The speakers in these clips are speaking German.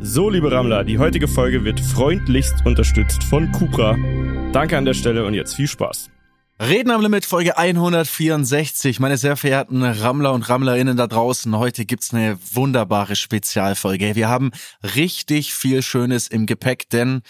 So, liebe Rammler, die heutige Folge wird freundlichst unterstützt von Cupra. Danke an der Stelle und jetzt viel Spaß. Reden am Limit Folge 164. Meine sehr verehrten Rammler und Rammlerinnen da draußen, heute gibt's eine wunderbare Spezialfolge. Wir haben richtig viel Schönes im Gepäck, denn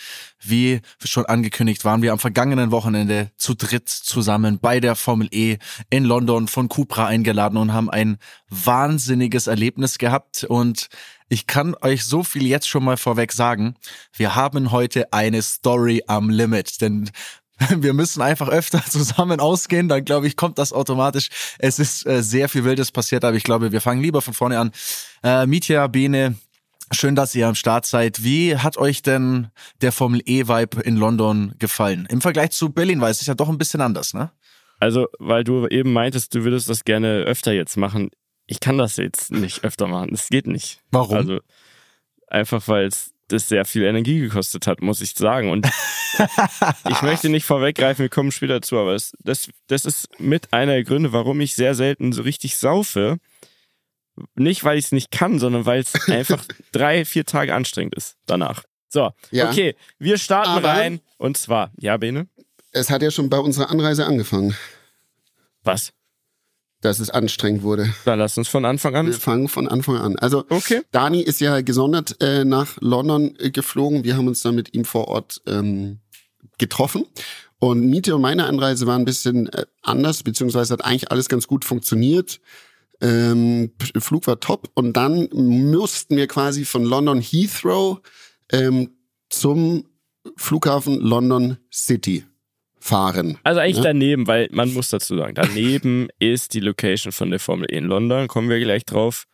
wie schon angekündigt waren wir am vergangenen Wochenende zu dritt zusammen bei der Formel E in London von Cupra eingeladen und haben ein wahnsinniges Erlebnis gehabt und ich kann euch so viel jetzt schon mal vorweg sagen. Wir haben heute eine Story am Limit, denn wir müssen einfach öfter zusammen ausgehen, dann glaube ich, kommt das automatisch. Es ist äh, sehr viel Wildes passiert, aber ich glaube, wir fangen lieber von vorne an. Äh, Mitya, Bene, schön, dass ihr am Start seid. Wie hat euch denn der Formel E-Vibe in London gefallen? Im Vergleich zu Berlin, weil es ja doch ein bisschen anders, ne? Also, weil du eben meintest, du würdest das gerne öfter jetzt machen. Ich kann das jetzt nicht öfter machen. Es geht nicht. Warum? Also, einfach weil es das sehr viel Energie gekostet hat, muss ich sagen. Und ich möchte nicht vorweggreifen, wir kommen später zu, aber es, das, das ist mit einer der Gründe, warum ich sehr selten so richtig saufe. Nicht, weil ich es nicht kann, sondern weil es einfach drei, vier Tage anstrengend ist danach. So, Ja. okay, wir starten Aber- rein. Und zwar, ja, Bene? Es hat ja schon bei unserer Anreise angefangen, Was? Dass es anstrengend wurde. Dann lass uns von Anfang an. Wir fangen von Anfang an. Also Okay. Dani ist ja gesondert äh, nach London äh, geflogen. Wir haben uns dann mit ihm vor Ort ähm, getroffen. Und Miete und meine Anreise war ein bisschen äh, anders, beziehungsweise hat eigentlich alles ganz gut funktioniert. Ähm, Flug war top. Und dann mussten wir quasi von London Heathrow ähm, zum Flughafen London City fahren. Also eigentlich Ja. daneben, weil man muss dazu sagen, daneben ist die Location von der Formel E in London, kommen wir gleich drauf.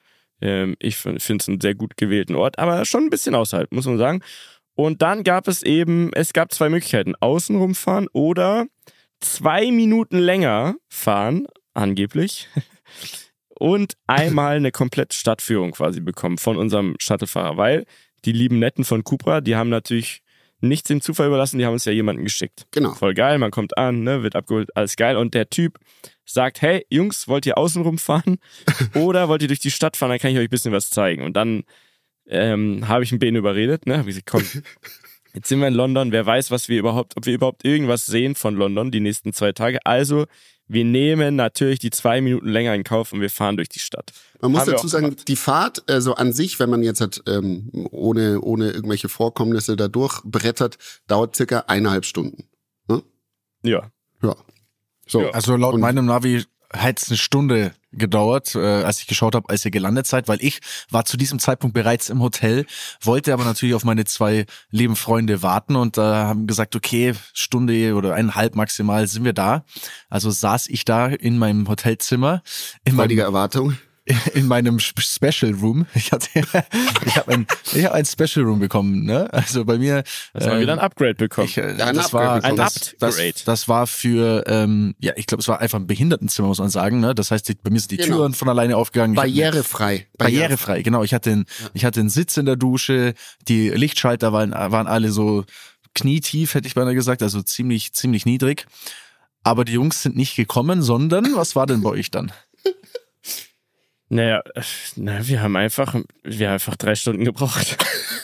Ähm, ich finde es einen sehr gut gewählten Ort, aber schon ein bisschen außerhalb, muss man sagen. Und dann gab es eben, es gab zwei Möglichkeiten, außenrum fahren oder zwei Minuten länger fahren, angeblich, und einmal eine komplette Stadtführung quasi bekommen von unserem Shuttlefahrer, weil die lieben Netten von Cupra, die haben natürlich nichts dem Zufall überlassen, die haben uns ja jemanden geschickt. Genau. Voll geil, man kommt an, ne, wird abgeholt, alles geil. Und der Typ sagt, hey Jungs, wollt ihr außen rumfahren oder wollt ihr durch die Stadt fahren, dann kann ich euch ein bisschen was zeigen. Und dann ähm, habe ich einen Ben überredet, ne, hab ich gesagt, komm, jetzt sind wir in London, wer weiß, was wir überhaupt, ob wir überhaupt irgendwas sehen von London die nächsten zwei Tage. Also, wir nehmen natürlich die zwei Minuten länger in Kauf und wir fahren durch die Stadt. Man muss dazu sagen, gemacht. die Fahrt, also an sich, wenn man jetzt halt, ähm, ohne, ohne irgendwelche Vorkommnisse da durchbrettert, dauert circa eineinhalb Stunden. Ja. Ja. So. Ja. Also laut Und- meinem Navi hat es eine Stunde gedauert, äh, als ich geschaut habe, als ihr gelandet seid, weil ich war zu diesem Zeitpunkt bereits im Hotel, wollte aber natürlich auf meine zwei lieben Freunde warten und äh, haben gesagt, okay, Stunde oder eineinhalb maximal sind wir da. Also saß ich da in meinem Hotelzimmer, in Freudige Erwartung. in meinem Sp- Special Room. Ich hatte, ich habe ein, ich habe ein Special Room bekommen. Ne? Also bei mir. Das war äh, wieder ein Upgrade bekommen. ich, äh, Ja, ein das Upgrade war bekommen. das, Ein das, Upgrade. das war für ähm, ja ich glaube es war einfach ein Behindertenzimmer muss man sagen ne das heißt die, bei mir sind die Genau. Türen von alleine aufgegangen hab- Barrierefrei. barrierefrei genau ich hatte einen, ich hatte einen Sitz in der Dusche die Lichtschalter waren waren alle so knietief hätte ich beinahe gesagt also ziemlich ziemlich niedrig aber die Jungs sind nicht gekommen sondern was war denn bei euch dann Naja, na, wir haben einfach, wir haben einfach drei Stunden gebraucht.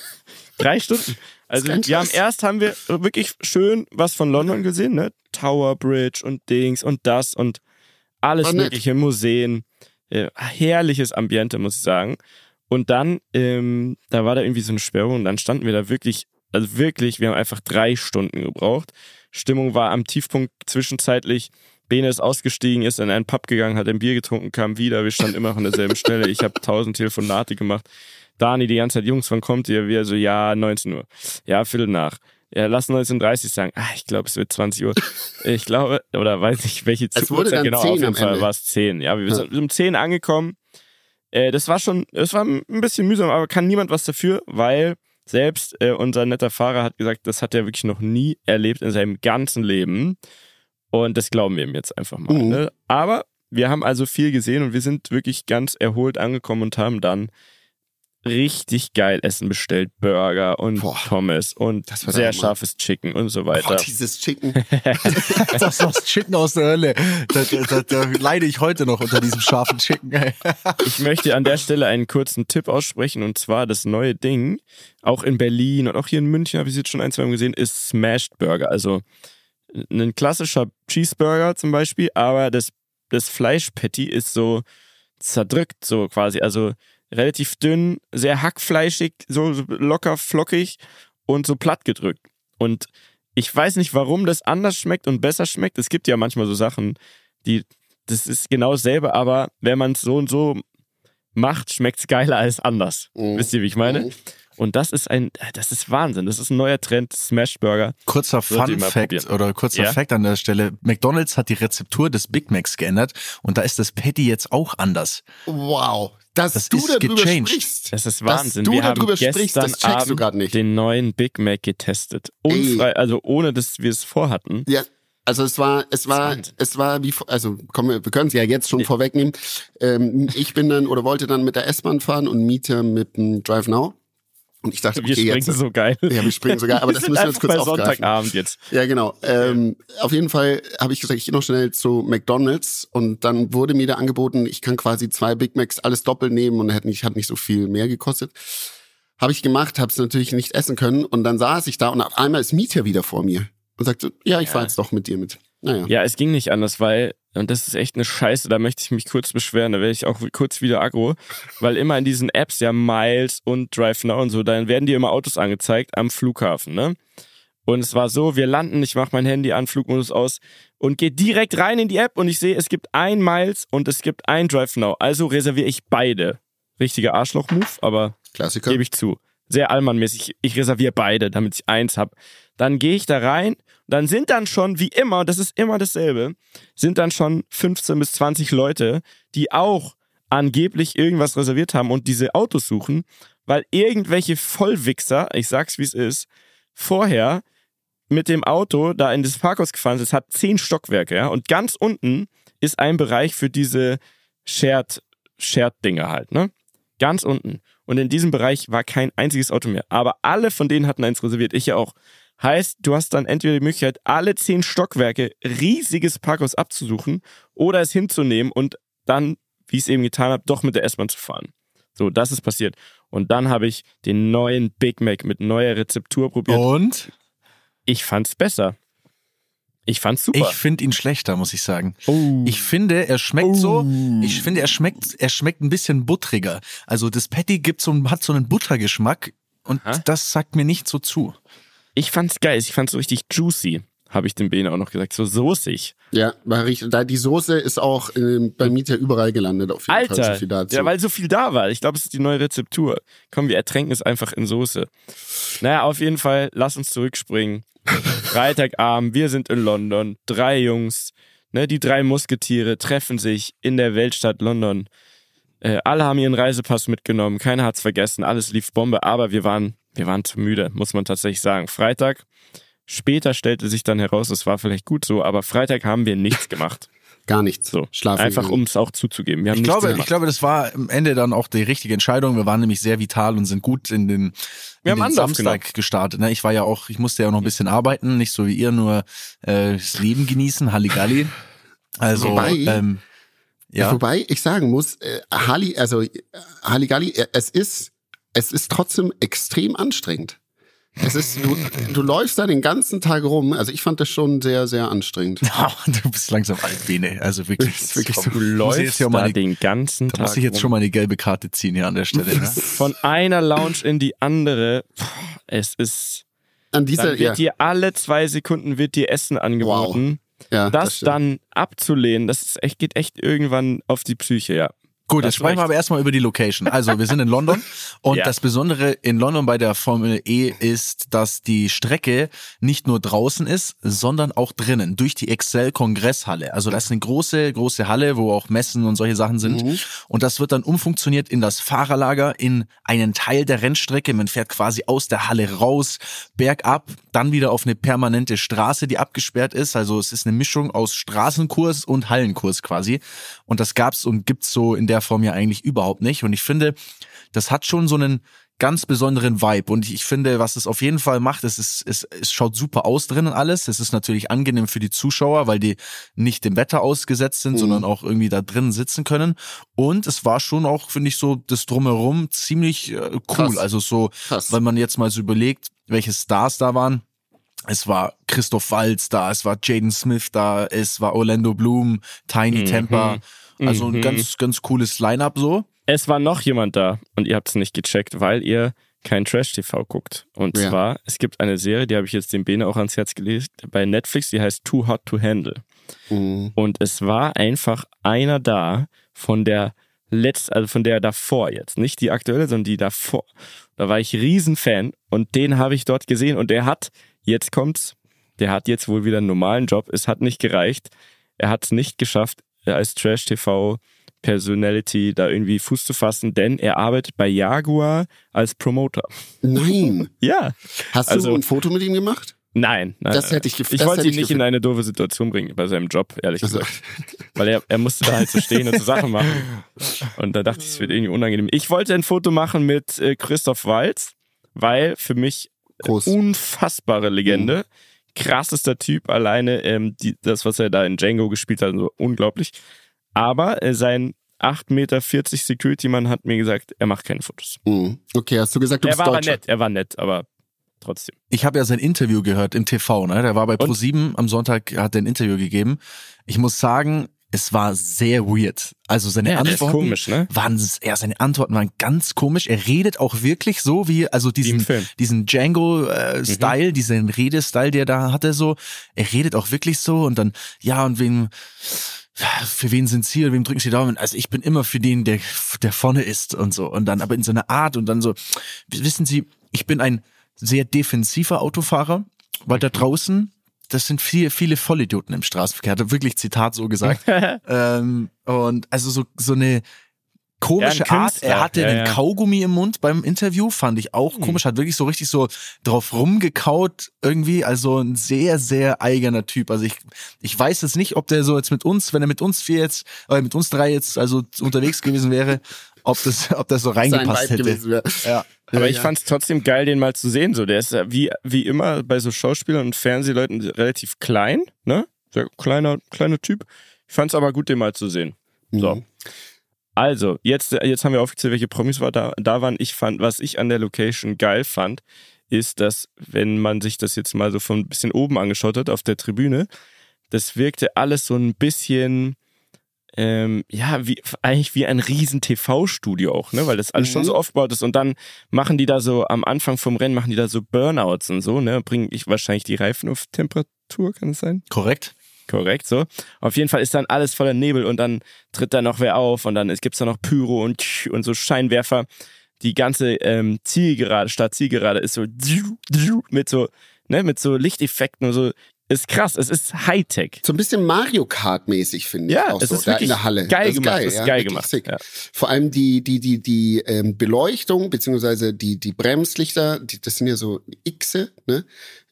drei Stunden. Also wir haben erst haben wir wirklich schön was von London gesehen, ne? Tower Bridge und Dings und das und alles mögliche Museen. Äh, herrliches Ambiente, muss ich sagen. Und dann, ähm, da war da irgendwie so eine Sperrung und dann standen wir da wirklich, also wirklich, wir haben einfach drei Stunden gebraucht. Stimmung war am Tiefpunkt zwischenzeitlich. Bene ist ausgestiegen, ist in einen Pub gegangen, hat ein Bier getrunken, kam wieder. Wir standen immer noch an derselben Stelle. Ich habe tausend Telefonate gemacht. Dani die ganze Zeit, Jungs, wann kommt ihr? Wir so, ja, 19 Uhr. Ja, Viertel nach. Ja, lass 19.30 sagen. Ah, ich glaube, es wird 20 Uhr. Ich glaube, oder weiß nicht, welche Es wurde dann genau. 10 Auf jeden Fall war es 10. Ja, wir Ja. sind um 10 angekommen. Äh, das war schon, es war ein bisschen mühsam, aber kann niemand was dafür, weil selbst äh, unser netter Fahrer hat gesagt, das hat er wirklich noch nie erlebt in seinem ganzen Leben. Und das glauben wir ihm jetzt einfach mal. Mhm. Ne? Aber wir haben also viel gesehen und wir sind wirklich ganz erholt angekommen und haben dann richtig geil Essen bestellt. Burger und Boah, Pommes und das war sehr scharfes Chicken und so weiter. Boah, dieses Chicken. Das ist das Chicken aus der Hölle. Da, da, da, leide ich heute noch unter diesem scharfen Chicken. Ich möchte an der Stelle einen kurzen Tipp aussprechen und zwar das neue Ding, auch in Berlin und auch hier in München habe ich es jetzt schon ein, zwei Mal gesehen, ist Smashed Burger. Also ein klassischer Cheeseburger zum Beispiel, aber das, das Fleischpatty ist so zerdrückt, so quasi. Also relativ dünn, sehr hackfleischig, so locker flockig und so platt gedrückt. Und ich weiß nicht, warum das anders schmeckt und besser schmeckt. Es gibt ja manchmal so Sachen, die, das ist genau dasselbe, aber wenn man es so und so macht, schmeckt es geiler als anders. Mhm. Wisst ihr, wie ich meine? Mhm. Und das ist ein, das ist Wahnsinn. Das ist ein neuer Trend, Smash Burger. Kurzer Fun Fact oder kurzer Ja? Fact an der Stelle. McDonald's hat die Rezeptur des Big Macs geändert und da ist das Patty jetzt auch anders. Wow. Dass Das du ist darüber gechanged. sprichst. Das ist Dass Wahnsinn. du Wir haben darüber gestern sprichst, das checkst du grad nicht. den neuen Big Mac getestet. Unfrei, also ohne, dass wir es vorhatten. Ja, also es war, es war, es war wie, also komm, wir können es ja jetzt schon vorwegnehmen. Ähm, ich bin dann oder wollte dann mit der S-Bahn fahren und Miete mit dem Drive Now. Und ich dachte, Wir okay, springen jetzt. so geil. Ja, wir springen sogar, aber Wir das müssen wir jetzt kurz aufgreifen. Sonntagabend jetzt. Ja, genau. Ähm, auf jeden Fall habe ich gesagt, ich gehe noch schnell zu McDonalds und dann wurde mir da angeboten, ich kann quasi zwei Big Macs alles doppelt nehmen und hat nicht, hat nicht so viel mehr gekostet. Habe ich gemacht, habe es natürlich nicht essen können und dann saß ich da und auf einmal ist Mieter wieder vor mir und sagte, ja, ich fahr jetzt doch mit dir mit. Naja. Ja, es ging nicht anders, weil, und das ist echt eine Scheiße, da möchte ich mich kurz beschweren, da werde ich auch kurz wieder aggro, weil immer in diesen Apps, ja, Miles und Drive Now und so, dann werden dir immer Autos angezeigt am Flughafen, ne? Und es war so, wir landen, ich mache mein Handy an, Flugmodus aus und gehe direkt rein in die App und ich sehe, es gibt ein Miles und es gibt ein Drive Now. Also reserviere ich beide. Richtiger Arschloch-Move, aber Klassiker. gebe ich zu. Sehr allmannmäßig. Ich reserviere beide, damit ich eins hab. Dann gehe ich da rein. Dann sind dann schon, wie immer, das ist immer dasselbe, sind dann schon 15 bis 20 Leute, die auch angeblich irgendwas reserviert haben und diese Autos suchen, weil irgendwelche Vollwichser, ich sag's wie es ist, vorher mit dem Auto da in das Parkhaus gefahren sind. Es hat zehn Stockwerke, ja, und ganz unten ist ein Bereich für diese Shared, Shared-Dinge halt, ne? Ganz unten. Und in diesem Bereich war kein einziges Auto mehr. Aber alle von denen hatten eins reserviert. Ich ja auch. Heißt, du hast dann entweder die Möglichkeit, alle zehn Stockwerke riesiges Parkhaus abzusuchen oder es hinzunehmen und dann, wie ich es eben getan habe, doch mit der S-Bahn zu fahren. So, das ist passiert. Und dann habe ich den neuen Big Mac mit neuer Rezeptur probiert. Und Ich fand's besser. Ich fand's super. ich finde ihn schlechter, muss ich sagen. oh. Ich finde, er schmeckt so, ich finde, er schmeckt, er schmeckt ein bisschen buttriger. Also das Patty gibt so, hat so einen Buttergeschmack und Aha. das sagt mir nicht so zu. ich fand's geil. Ich fand's so richtig juicy, habe ich dem Bene auch noch gesagt. So soßig. Ja, war richtig. Da die Soße ist auch ähm, bei Mieter überall gelandet auf jeden Fall. Alter. So viel dazu. Ja, weil so viel da war. Ich glaube, es ist die neue Rezeptur. Komm, wir ertränken es einfach in Soße. Naja, auf jeden Fall, lass uns zurückspringen. Freitagabend, wir sind in London. Drei Jungs, ne, die drei Musketiere treffen sich in der Weltstadt London. Äh, alle haben ihren Reisepass mitgenommen, keiner hat's vergessen, alles lief Bombe, aber wir waren, wir waren zu müde, muss man tatsächlich sagen. Freitag, später stellte sich dann heraus, es war vielleicht gut so, aber Freitag haben wir nichts gemacht. Gar nichts. So, Schlafen. einfach um es auch zuzugeben. Wir haben Ich glaube, gemacht. ich glaube, das war am Ende dann auch die richtige Entscheidung. Wir waren nämlich sehr vital und sind gut in den, Wir in haben den Samstag gestartet. Ne? Ich war ja auch, ich musste ja auch noch ein bisschen arbeiten, nicht so wie ihr, nur äh, das Leben genießen, Halligalli. Also, Wobei- ähm, ja. Wobei ich sagen muss, äh, Halli, also äh, Halligalli, äh, es ist, es ist trotzdem extrem anstrengend. Es ist, du, du läufst da den ganzen Tag rum. Also ich fand das schon sehr, sehr anstrengend. du bist langsam alt, Bene. Also wirklich. Das ist wirklich so. Du läufst jetzt ja mal da den ganzen da Tag. muss ich jetzt rum. schon mal eine gelbe Karte ziehen hier an der Stelle. Ne? Von einer Lounge in die andere. Es ist. An dieser, Dann ja, wird dir alle zwei Sekunden wird dir Essen angeboten. ja, Das, stimmt. dann abzulehnen, das ist echt, geht echt irgendwann auf die Psyche, ja. Gut, jetzt sprechen wir aber erstmal über die Location. Also, wir sind in London und Ja. das Besondere in London bei der Formel E ist, dass die Strecke nicht nur draußen ist, sondern auch drinnen, durch die Excel Kongresshalle. Also, das ist eine große, große Halle, wo auch Messen und solche Sachen sind. Mhm. Und das wird dann umfunktioniert in das Fahrerlager, in einen Teil der Rennstrecke. Man fährt quasi aus der Halle raus, bergab, dann wieder auf eine permanente Straße, die abgesperrt ist. Also, es ist eine Mischung aus Straßenkurs und Hallenkurs quasi. Und das gab's und gibt's so in der der Form ja eigentlich überhaupt nicht. Und ich finde, das hat schon so einen ganz besonderen Vibe. Und ich finde, was es auf jeden Fall macht, es, ist, es, es schaut super aus drinnen alles. Es ist natürlich angenehm für die Zuschauer, weil die nicht dem Wetter ausgesetzt sind, mhm. sondern auch irgendwie da drinnen sitzen können. Und es war schon auch, finde ich, so das Drumherum ziemlich äh, cool. Krass. Also so, Krass. wenn man jetzt mal so überlegt, welche Stars da waren. Es war Christoph Walz da, es war Jaden Smith da, es war Orlando Bloom, Tiny mhm. Temper. Also ein mhm. ganz, ganz cooles Line-up so. Es war noch jemand da und ihr habt es nicht gecheckt, weil ihr kein Trash-TV guckt. Und ja. zwar, es gibt eine Serie, die habe ich jetzt dem Bene auch ans Herz gelegt, bei Netflix, die heißt Too Hot to Handle. Mhm. Und es war einfach einer da von der letzten, also von der davor jetzt. Nicht die aktuelle, sondern die davor. Da war ich Riesenfan und den habe ich dort gesehen und der hat, jetzt kommt's, der hat jetzt wohl wieder einen normalen Job. Es hat nicht gereicht. Er hat es nicht geschafft, als Trash-TV Personality da irgendwie Fuß zu fassen, denn er arbeitet bei Jaguar als Promoter. Nein. ja. Hast also, du ein Foto mit ihm gemacht? Nein, nein. Das hätte ich Ich wollte ihn nicht in eine doofe Situation bringen bei seinem Job, ehrlich also. gesagt. Weil er, er musste da halt so stehen und so Sachen machen. Und da dachte ich, es wird irgendwie unangenehm. Ich wollte ein Foto machen mit äh, Christoph Walz, weil für mich Groß. unfassbere Legende. Mhm. Krassester Typ alleine. Ähm, die, das, was er da in Django gespielt hat, so unglaublich. Aber äh, sein 8,40 Meter Security-Mann hat mir gesagt, er macht keine Fotos. Mhm. Okay, hast du gesagt, du er bist war Deutscher? nett, er war nett, aber trotzdem. Ich habe ja sein Interview gehört im TV, ne? Der war bei Pro7 am Sonntag, hat er ein Interview gegeben. Ich muss sagen, es war sehr weird. Also seine ja, Antworten komisch, ne? waren, ja, seine Antworten waren ganz komisch. Er redet auch wirklich so wie, also diesen, diesen Django-Style, äh, mhm. diesen Redestyle, der da hatte so. Er redet auch wirklich so und dann, ja, und wem, für wen sind Sie wem drücken Sie Daumen? Also ich bin immer für den, der, der vorne ist und so. Und dann aber in so einer Art und dann so, wissen Sie, ich bin ein sehr defensiver Autofahrer, weil da draußen, das sind viele, viele Vollidioten im Straßenverkehr. Hat er wirklich Zitat so gesagt. ähm, und also so, so eine, komische ja, Art. Er hatte ja, ja. Kaugummi im Mund beim Interview, fand ich auch hm. komisch. Hat wirklich so richtig so drauf rumgekaut irgendwie. Also ein sehr, sehr eigener Typ. Also ich, ich weiß jetzt nicht, ob der so jetzt mit uns, wenn er mit uns vier jetzt, oder mit uns drei jetzt also unterwegs gewesen wäre, ob das, ob das so reingepasst hätte. Ja. Aber ich fand es trotzdem geil, den mal zu sehen. So, der ist wie, wie immer bei so Schauspielern und Fernsehleuten relativ klein, ne? Sehr kleiner, kleiner Typ. Ich fand es aber gut, den mal zu sehen. So. Mhm. Also, jetzt, jetzt haben wir aufgezählt, welche Promis war da, da waren. Ich fand, was ich an der Location geil fand, ist, dass, wenn man sich das jetzt mal so von ein bisschen oben angeschaut hat auf der Tribüne, das wirkte alles so ein bisschen, ähm, ja, wie, eigentlich wie ein riesen TV-Studio auch, ne, weil das alles mhm. schon so aufgebaut ist und dann machen die da so am Anfang vom Rennen machen die da so Burnouts und so, ne, bringen ich wahrscheinlich die Reifen auf Temperatur, kann es sein? Korrekt. Korrekt, so. Auf jeden Fall ist dann alles voller Nebel und dann tritt da noch wer auf und dann gibt's da noch Pyro und, und so Scheinwerfer. Die ganze ähm, Zielgerade, statt Zielgerade ist so mit so, ne, mit so Lichteffekten und so. Ist krass, es ist Hightech. So ein bisschen Mario Kart mäßig finde ich ja, auch es so, ist da in der Halle. Geil gemacht, geil, ist ja, geil gemacht. Ja. Vor allem die die die die ähm, Beleuchtung beziehungsweise die die Bremslichter, die, das sind ja so Xe, ne?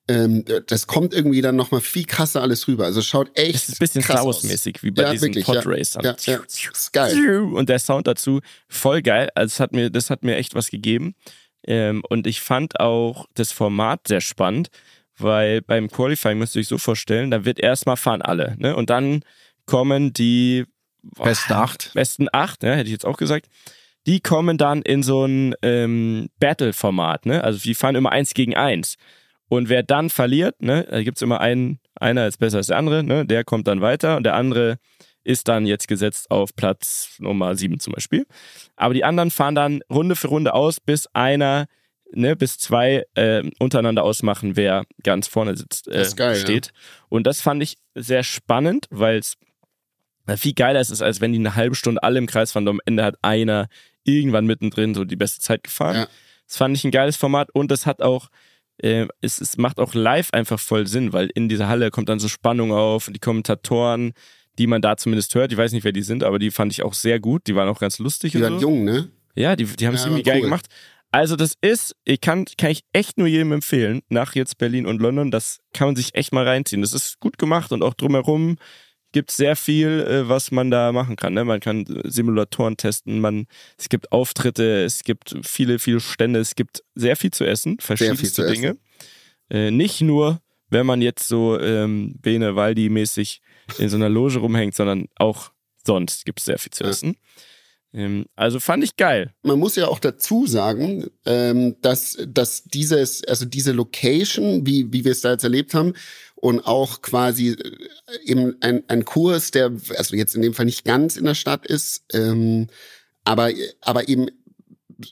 ähm, das kommt irgendwie dann nochmal viel krasser alles rüber. Also schaut echt. Es ist ein bisschen Star Wars-mäßig, wie bei ja, diesen wirklich, Podracern. Ja, ja. Ist geil. Und der Sound dazu voll geil. Also es hat mir, das hat mir echt was gegeben. Ähm, und ich fand auch das Format sehr spannend, weil beim Qualifying müsst ihr euch so vorstellen, da wird erstmal fahren alle, ne? Und dann kommen die boah, besten acht. Besten acht, ne? hätte ich jetzt auch gesagt. Die kommen dann in so ein ähm, Battle-Format, ne? Also die fahren immer eins gegen eins. Und wer dann verliert, ne, da gibt es immer einen, einer ist besser als der andere, ne, der kommt dann weiter und der andere ist dann jetzt gesetzt auf Platz Nummer 7 zum Beispiel. Aber die anderen fahren dann Runde für Runde aus, bis einer, ne, bis zwei äh, untereinander ausmachen, wer ganz vorne sitzt, äh, geil, steht. Ja. Und das fand ich sehr spannend, weil es viel geiler ist, als wenn die eine halbe Stunde alle im Kreis fahren und am Ende hat einer irgendwann mittendrin so die beste Zeit gefahren. Ja. Das fand ich ein geiles Format und das hat auch äh, es, es macht auch live einfach voll Sinn, weil in dieser Halle kommt dann so Spannung auf und die Kommentatoren, die man da zumindest hört, ich weiß nicht, wer die sind, aber die fand ich auch sehr gut, die waren auch ganz lustig. Die waren so. jung, ne? Ja, die, die haben es ja, irgendwie cool. geil gemacht. Also das ist, ich kann, kann ich echt nur jedem empfehlen, nach jetzt Berlin und London, das kann man sich echt mal reinziehen. Das ist gut gemacht und auch drumherum gibt sehr viel, äh, was man da machen kann. Ne? Man kann Simulatoren testen, man, es gibt Auftritte, es gibt viele, viele Stände, es gibt sehr viel zu essen, verschiedenste zu Dinge. Äh, nicht nur, wenn man jetzt so ähm, Bene Waldi-mäßig in so einer Loge rumhängt, sondern auch sonst gibt es sehr viel zu Ja. essen. Ähm, also fand ich geil. man muss ja auch dazu sagen, ähm, dass, dass dieses, also diese Location, wie, wie wir es da jetzt erlebt haben, und auch quasi äh, eben ein, ein Kurs, der, also jetzt in dem Fall nicht ganz in der Stadt ist, ähm, aber, aber eben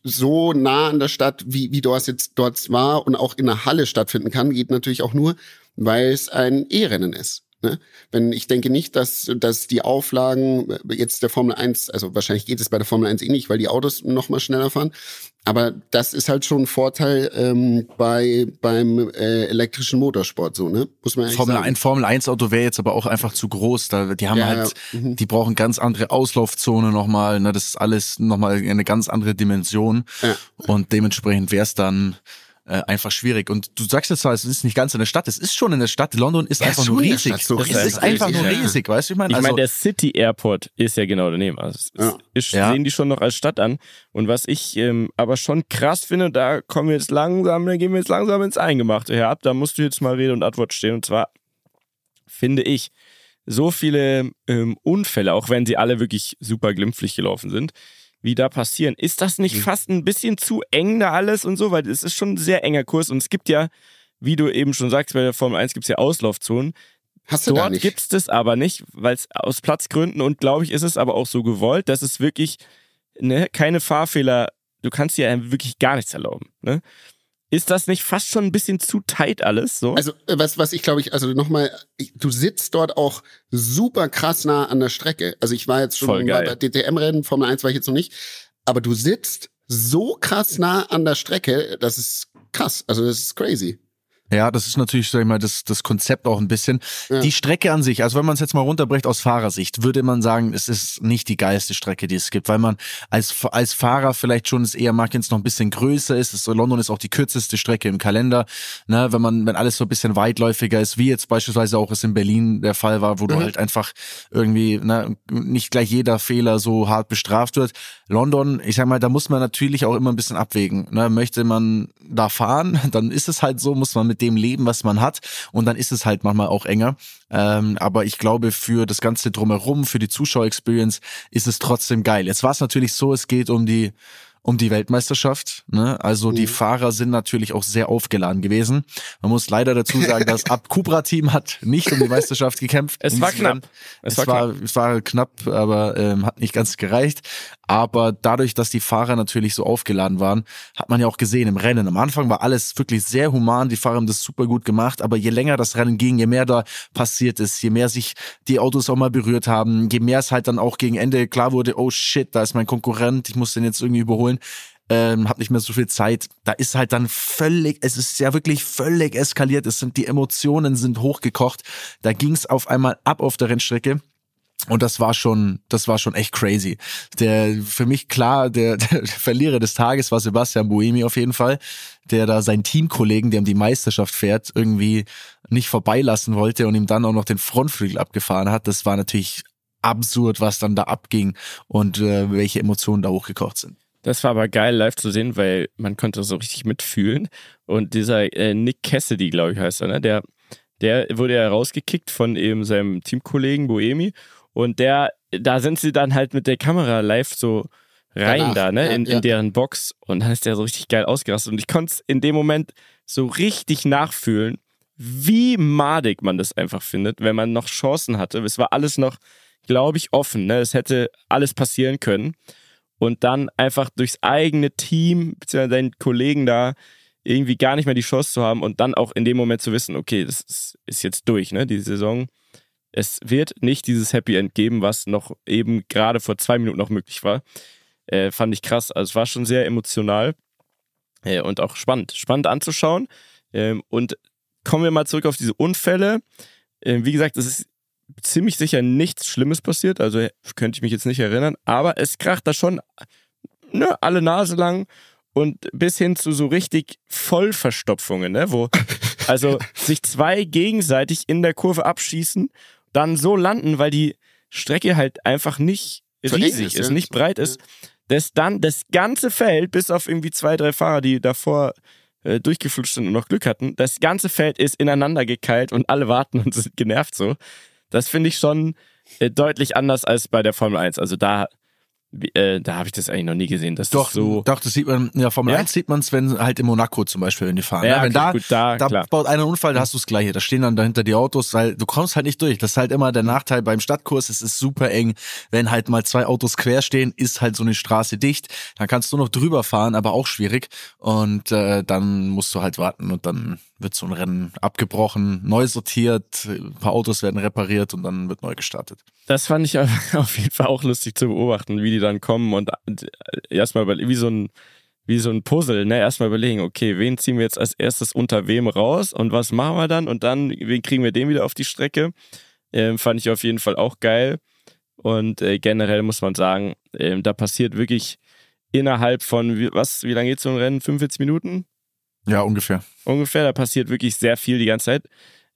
so nah an der Stadt, wie, wie dort jetzt dort war und auch in der Halle stattfinden kann, geht natürlich auch nur, weil es ein E-Rennen ist. Ne? Wenn ich denke nicht, dass, dass die Auflagen äh, jetzt der Formel 1, also wahrscheinlich geht es bei der Formel 1 eh nicht, weil die Autos noch mal schneller fahren. Aber das ist halt schon ein Vorteil ähm, bei beim äh, elektrischen Motorsport so, ne? Muss man eigentlich Formel sagen. 1, Formel 1 Auto wäre jetzt aber auch einfach zu groß. Da, die haben Ja, halt, ja, mhm. die brauchen ganz andere Auslaufzone nochmal. Ne? Das ist alles nochmal eine ganz andere Dimension. Ja. Und dementsprechend wäre es dann äh, einfach schwierig. Und du sagst jetzt zwar, es ist nicht ganz in der Stadt. Es ist schon in der Stadt. London ist Ja, einfach nur riesig. So es ist einfach nur riesig, weißt du, ich meine? Ich Also, meine, der City Airport ist ja genau daneben. Also es Ja. ist, Ja. sehen die schon noch als Stadt an. Und was ich ähm, aber schon krass finde, da kommen wir jetzt langsam, da gehen wir jetzt langsam ins Eingemachte herab. Da musst du jetzt mal Rede und Antwort stehen. Und zwar finde ich so viele ähm, Unfälle, auch wenn sie alle wirklich super glimpflich gelaufen sind, wie da passieren. Ist das nicht fast ein bisschen zu eng da alles und so? Weil es ist schon ein sehr enger Kurs und es gibt ja, wie du eben schon sagst, bei der Formel 1 gibt es ja Auslaufzonen. Hast du Dort gibt es das aber nicht, weil es aus Platzgründen und glaube ich, ist es aber auch so gewollt, dass es wirklich ne, keine Fahrfehler, du kannst dir ja wirklich gar nichts erlauben. Ne? Ist das nicht fast schon ein bisschen zu tight alles? So? Also äh, was, was ich glaube ich, also nochmal, du sitzt dort auch super krass nah an der Strecke. Also ich war jetzt schon bei DTM-Rennen, Formel 1 war ich jetzt noch nicht, aber du sitzt so krass nah an der Strecke, das ist krass. Also das ist crazy. Ja, das ist natürlich, sag ich mal, das, das Konzept auch ein bisschen. Ja. Die Strecke an sich, also wenn man es jetzt mal runterbricht aus Fahrersicht, würde man sagen, es ist nicht die geilste Strecke, die es gibt, weil man als, als Fahrer vielleicht schon es eher mag, wenn es noch ein bisschen größer ist. Es, London ist auch die kürzeste Strecke im Kalender. Ne, wenn man, wenn alles so ein bisschen weitläufiger ist, wie jetzt beispielsweise auch es in Berlin der Fall war, wo du Mhm. halt einfach irgendwie, ne, nicht gleich jeder Fehler so hart bestraft wird. London, ich sag mal, da muss man natürlich auch immer ein bisschen abwägen. Ne? Möchte man da fahren, dann ist es halt so, muss man mit dem leben, was man hat. Und dann ist es halt manchmal auch enger. Ähm, aber ich glaube, für das Ganze drumherum, für die Zuschauer-Experience, ist es trotzdem geil. Jetzt war es natürlich so, es geht um die um die Weltmeisterschaft. Ne? Also die Mhm. Fahrer sind natürlich auch sehr aufgeladen gewesen. Man muss leider dazu sagen, das Ab Cupra-Team hat nicht um die Meisterschaft gekämpft. Es war knapp. Es Es, war es war knapp, aber ähm, hat nicht ganz gereicht. Aber dadurch, dass die Fahrer natürlich so aufgeladen waren, hat man ja auch gesehen im Rennen. Am Anfang war alles wirklich sehr human. Die Fahrer haben das super gut gemacht. Aber je länger das Rennen ging, je mehr da passiert ist, je mehr sich die Autos auch mal berührt haben, je mehr es halt dann auch gegen Ende klar wurde, oh shit, da ist mein Konkurrent, ich muss den jetzt irgendwie überholen. Ähm, hab nicht mehr so viel Zeit. Da ist halt dann völlig, es ist ja wirklich völlig eskaliert. Es sind die Emotionen sind hochgekocht. Da ging es auf einmal ab auf der Rennstrecke. Und das war schon, das war schon echt crazy. Der, für mich klar, der, der Verlierer des Tages war Sebastian Buemi auf jeden Fall, der da seinen Teamkollegen, der um die Meisterschaft fährt, irgendwie nicht vorbeilassen wollte und ihm dann auch noch den Frontflügel abgefahren hat. Das war natürlich absurd, was dann da abging und äh, welche Emotionen da hochgekocht sind. Das war aber geil live zu sehen, weil man konnte so richtig mitfühlen. Und dieser äh, Nick Cassidy, glaube ich, heißt er, ne? Der, der wurde ja rausgekickt von eben seinem Teamkollegen Boemi. Und der, da sind sie dann halt mit der Kamera live so rein Danach, da, ne? In, ja. in deren Box. Und dann ist der so richtig geil ausgerastet. Und ich konnte es in dem Moment so richtig nachfühlen, wie madig man das einfach findet, wenn man noch Chancen hatte. Es war alles noch, glaube ich, offen. Ne? Es hätte alles passieren können und dann einfach durchs eigene Team bzw. deinen Kollegen da irgendwie gar nicht mehr die Chance zu haben und dann auch in dem Moment zu wissen, okay, das ist, ist jetzt durch, ne, die Saison. Es wird nicht dieses Happy End geben, was noch eben gerade vor zwei Minuten noch möglich war. Äh, fand ich krass. Also es war schon sehr emotional äh, und auch spannend. Spannend anzuschauen. Ähm, und kommen wir mal zurück auf diese Unfälle. Ähm, wie gesagt, es ist ziemlich sicher nichts Schlimmes passiert, also könnte ich mich jetzt nicht erinnern, aber es kracht da schon ne, alle Nase lang und bis hin zu so richtig Vollverstopfungen, ne, wo also sich zwei gegenseitig in der Kurve abschießen dann so landen, weil die Strecke halt einfach nicht eng riesig ist, nicht breit ist, dass dann das ganze Feld, bis auf irgendwie zwei, drei Fahrer, die davor äh, durchgeflutscht sind und noch Glück hatten, das ganze Feld ist ineinander gekeilt und alle warten und sind genervt so. Das finde ich schon äh, deutlich anders als bei der Formel 1. Also da, äh, da habe ich das eigentlich noch nie gesehen. Das Doch, so. doch, das sieht man, ja, Formel Ja? 1 sieht man es, wenn halt in Monaco zum Beispiel, wenn die fahren. Ja, ne? Wenn okay, da, gut, da, da klar. baut einer einen Unfall, da hast du das Gleiche. Da stehen dann dahinter die Autos, weil du kommst halt nicht durch. Das ist halt immer der Nachteil beim Stadtkurs. Es ist super eng. Wenn halt mal zwei Autos quer stehen, ist halt so eine Straße dicht. Dann kannst du noch drüber fahren, aber auch schwierig. Und äh, dann musst du halt warten und dann wird so ein Rennen abgebrochen, neu sortiert, ein paar Autos werden repariert und dann wird neu gestartet. Das fand ich auf jeden Fall auch lustig zu beobachten, wie die dann kommen und erstmal wie so ein wie so ein Puzzle, ne? Erstmal überlegen, okay, wen ziehen wir jetzt als erstes unter wem raus und was machen wir dann und dann wen kriegen wir den wieder auf die Strecke? Ähm, fand ich auf jeden Fall auch geil und äh, generell muss man sagen, ähm, da passiert wirklich innerhalb von was, wie lange geht so ein Rennen? 45 Minuten? Ja, ungefähr. ungefähr. Da passiert wirklich sehr viel die ganze Zeit.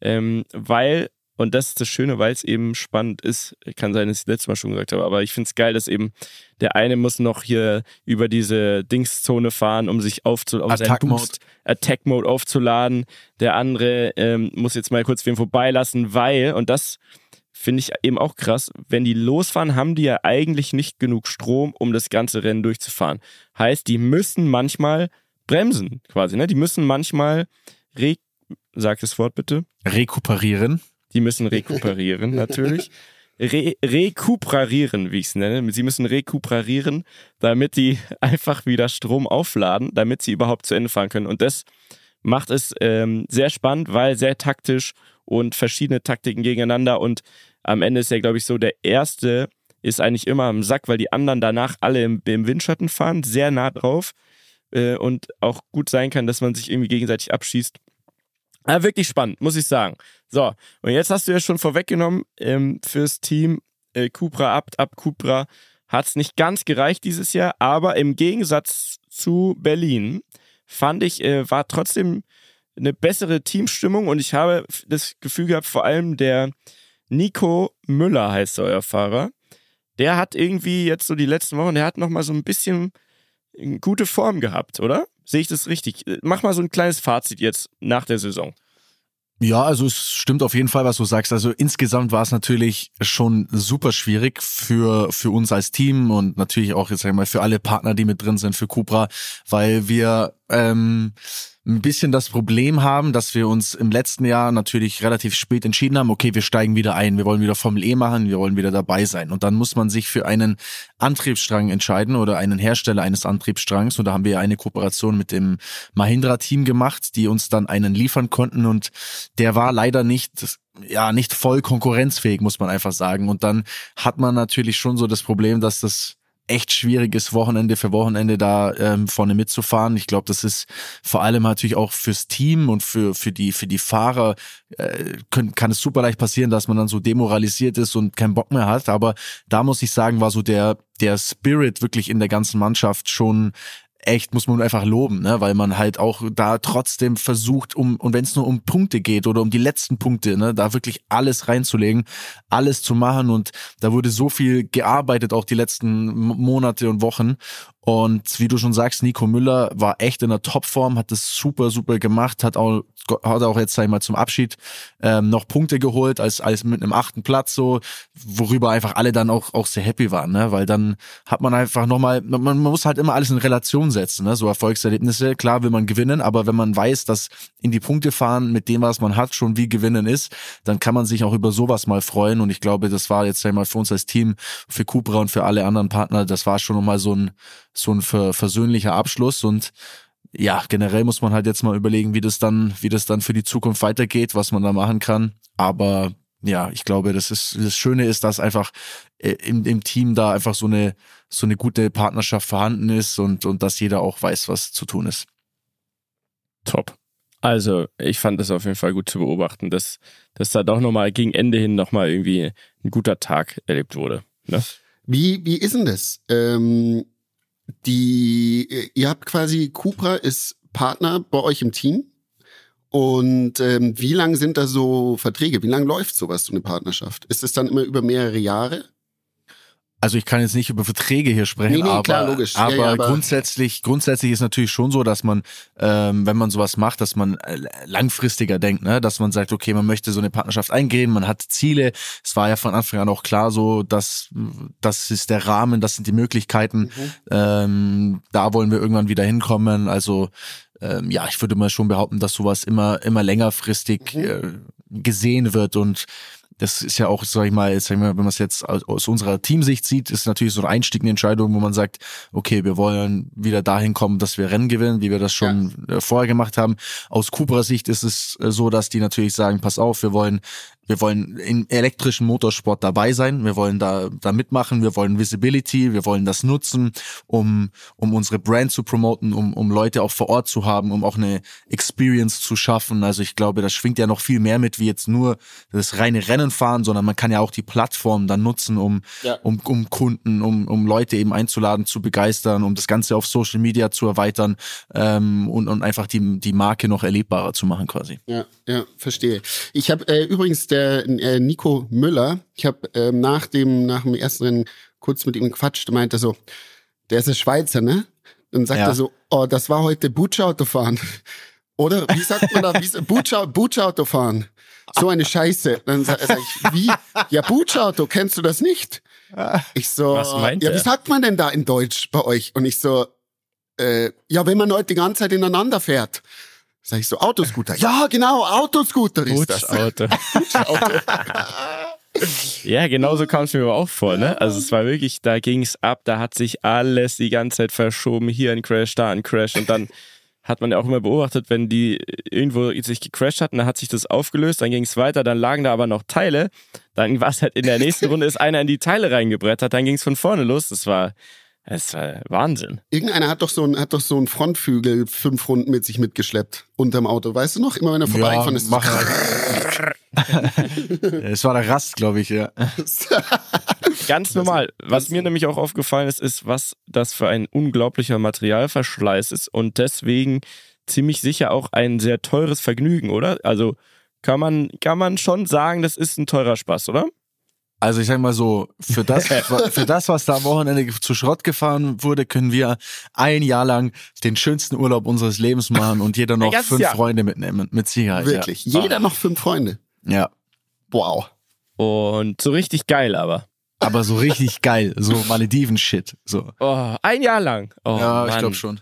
Ähm, weil, und das ist das Schöne, weil es eben spannend ist, kann sein, dass ich das letzte Mal schon gesagt habe, aber ich finde es geil, dass eben der eine muss noch hier über diese Dingszone fahren, um sich aufzu um seinen Attack Mode. Boost, Attack Mode aufzuladen. Der andere ähm, muss jetzt mal kurz wen vorbeilassen, weil, und das finde ich eben auch krass, wenn die losfahren, haben die ja eigentlich nicht genug Strom, um das ganze Rennen durchzufahren. Heißt, die müssen manchmal bremsen, quasi, ne? Die müssen manchmal re sag das Wort bitte. Rekuperieren. Die müssen rekuperieren, natürlich. Re rekuperieren, wie ich es nenne. Sie müssen rekuperieren, damit die einfach wieder Strom aufladen, damit sie überhaupt zu Ende fahren können. Und das macht es ähm, sehr spannend, weil sehr taktisch und verschiedene Taktiken gegeneinander. Und am Ende ist ja, glaube ich, so, der erste ist eigentlich immer am Sack, weil die anderen danach alle im, im Windschatten fahren, sehr nah drauf. Äh, und auch gut sein kann, dass man sich irgendwie gegenseitig abschießt. Aber wirklich spannend, muss ich sagen. So, und jetzt hast du ja schon vorweggenommen, ähm, fürs Team äh, Cupra ab, ab Cupra hat es nicht ganz gereicht dieses Jahr, aber im Gegensatz zu Berlin fand ich, äh, war trotzdem eine bessere Teamstimmung und ich habe das Gefühl gehabt, vor allem der Nico Müller heißt euer Fahrer, der hat irgendwie jetzt so die letzten Wochen, der hat nochmal so ein bisschen gute Form gehabt, oder? Sehe ich das richtig? Äh, Mach mal so ein kleines Fazit jetzt nach der Saison. Ja, also es stimmt auf jeden Fall, was du sagst. Also insgesamt war es natürlich schon super schwierig für, für uns als Team und natürlich auch jetzt sag ich mal für alle Partner, die mit drin sind, für Cupra, weil wir ähm, ein bisschen das Problem haben, dass wir uns im letzten Jahr natürlich relativ spät entschieden haben, okay, wir steigen wieder ein, wir wollen wieder Formel E machen, wir wollen wieder dabei sein. Und dann muss man sich für einen Antriebsstrang entscheiden oder einen Hersteller eines Antriebsstrangs. Und da haben wir eine Kooperation mit dem Mahindra-Team gemacht, die uns dann einen liefern konnten. Und der war leider nicht ja nicht voll konkurrenzfähig, muss man einfach sagen. Und dann hat man natürlich schon so das Problem, dass das echt schwierig ist, Wochenende für Wochenende da ähm, vorne mitzufahren. Ich glaube, das ist vor allem natürlich auch fürs Team und für, für, die, für die Fahrer äh, können, kann es super leicht passieren, dass man dann so demoralisiert ist und keinen Bock mehr hat. Aber da muss ich sagen, war so der, der Spirit wirklich in der ganzen Mannschaft schon echt, muss man einfach loben, ne? weil man halt auch da trotzdem versucht, um, und wenn es nur um Punkte geht oder um die letzten Punkte, ne, da wirklich alles reinzulegen, alles zu machen und da wurde so viel gearbeitet, auch die letzten Monate und Wochen. Und wie du schon sagst, Nico Müller war echt in der Topform, hat das super, super gemacht, hat auch, hat auch jetzt, sag ich mal, zum Abschied ähm, noch Punkte geholt, als, als mit einem achten Platz so, worüber einfach alle dann auch, auch sehr happy waren, ne? Weil dann hat man einfach nochmal, man, man muss halt immer alles in Relation setzen, ne? So Erfolgserlebnisse, klar will man gewinnen, aber wenn man weiß, dass in die Punkte fahren mit dem, was man hat, schon wie gewinnen ist, dann kann man sich auch über sowas mal freuen. Und ich glaube, das war jetzt einmal für uns als Team, für Cupra und für alle anderen Partner, das war schon nochmal so ein, so ein ver versöhnlicher Abschluss und ja, generell muss man halt jetzt mal überlegen, wie das dann, wie das dann für die Zukunft weitergeht, was man da machen kann. Aber ja, ich glaube, das ist das Schöne ist, dass einfach äh, im, im Team da einfach so eine so eine gute Partnerschaft vorhanden ist und und dass jeder auch weiß, was zu tun ist. Top. Also, ich fand das auf jeden Fall gut zu beobachten, dass, dass da doch nochmal gegen Ende hin nochmal irgendwie ein guter Tag erlebt wurde. Ne? Wie, wie ist denn das? Ähm, die, ihr habt quasi, Cupra ist Partner bei euch im Team Und ähm, wie lang sind da so Verträge? Wie lang läuft sowas, so eine Partnerschaft? Ist es dann immer über mehrere Jahre? Also ich kann jetzt nicht über Verträge hier sprechen, Nee, nee, aber, klar, logisch. Ja, aber, ja, aber- grundsätzlich, grundsätzlich ist natürlich schon so, dass man, ähm, wenn man sowas macht, dass man äh, langfristiger denkt, ne? dass man sagt, okay, man möchte so eine Partnerschaft eingehen, man hat Ziele. Es war ja von Anfang an auch klar so, dass das ist der Rahmen, das sind die Möglichkeiten. Ähm, da wollen wir irgendwann wieder hinkommen. Also ähm, ja, ich würde mal schon behaupten, dass sowas immer immer längerfristig äh, gesehen wird und das ist ja auch, sag ich mal, jetzt, wenn man es jetzt aus, unserer Teamsicht sieht, ist natürlich so eine Entscheidung, wo man sagt, okay, wir wollen wieder dahin kommen, dass wir Rennen gewinnen, wie wir das schon äh, vorher gemacht haben. Aus Cupras Sicht ist es äh, so, dass die natürlich sagen, pass auf, wir wollen wir wollen im elektrischen Motorsport dabei sein, wir wollen da, da mitmachen, wir wollen Visibility, wir wollen das nutzen, um, um unsere Brand zu promoten, um, um Leute auch vor Ort zu haben, um auch eine Experience zu schaffen. Also ich glaube, das schwingt ja noch viel mehr mit, wie jetzt nur das reine Rennen fahren, sondern man kann ja auch die Plattform dann nutzen, um, Ja. um, um Kunden, um, um Leute eben einzuladen, zu begeistern, um das Ganze auf Social Media zu erweitern ähm, und, und einfach die, die Marke noch erlebbarer zu machen quasi. Ja, ja, verstehe. Ich habe äh, übrigens der äh, Nico Müller, ich habe ähm, nach dem nach dem ersten Rennen kurz mit ihm gequatscht, meinte so, der ist ein Schweizer, ne? Dann sagt Ja. er so, oh, das war heute Butschauto fahren. Oder wie sagt man da, wie Butschau, Butschauto fahren? So eine Scheiße. Dann sag, sag ich, wie? Ja, Butschauto, kennst du das nicht? Ich so, Was meint ja, er? wie sagt man denn da in Deutsch bei euch? Und ich so, äh, ja, wenn man heute die ganze Zeit ineinander fährt. Sag ich so, Autoscooter. Ja, genau, Autoscooter ist das. Putschauto. ja, genau so kam es mir aber auch vor, ne? Also es war wirklich, da ging es ab, da hat sich alles die ganze Zeit verschoben, hier ein Crash, da ein Crash und dann hat man ja auch immer beobachtet, wenn die irgendwo sich gecrashed hatten, dann hat sich das aufgelöst, dann ging es weiter, dann lagen da aber noch Teile, dann war es halt in der nächsten Runde ist einer in die Teile reingebrettert, dann ging es von vorne los, das war, das war Wahnsinn. Irgendeiner hat doch so ein, hat doch so einen Frontflügel fünf Runden mit sich mitgeschleppt unterm Auto. Weißt du noch? Immer wenn er vorbeigefahren ist. mach Es war der Rast, glaube ich, ja. Ganz normal. Was mir nämlich auch aufgefallen ist, ist, was das für ein unglaublicher Materialverschleiß ist und deswegen ziemlich sicher auch ein sehr teures Vergnügen, oder? Also kann man, kann man schon sagen, das ist ein teurer Spaß, oder? Also ich sag mal so, für das, für das, was da am Wochenende zu Schrott gefahren wurde, können wir ein Jahr lang den schönsten Urlaub unseres Lebens machen und jeder noch fünf Jahr. Freunde mitnehmen, mit Sicherheit. Wirklich. Ja. Jeder noch fünf Freunde. ja. Wow. Und so richtig geil aber. Aber so richtig geil, so Malediven-Shit. So. Oh, ein Jahr lang. Oh, ja, ich Mann. glaube schon.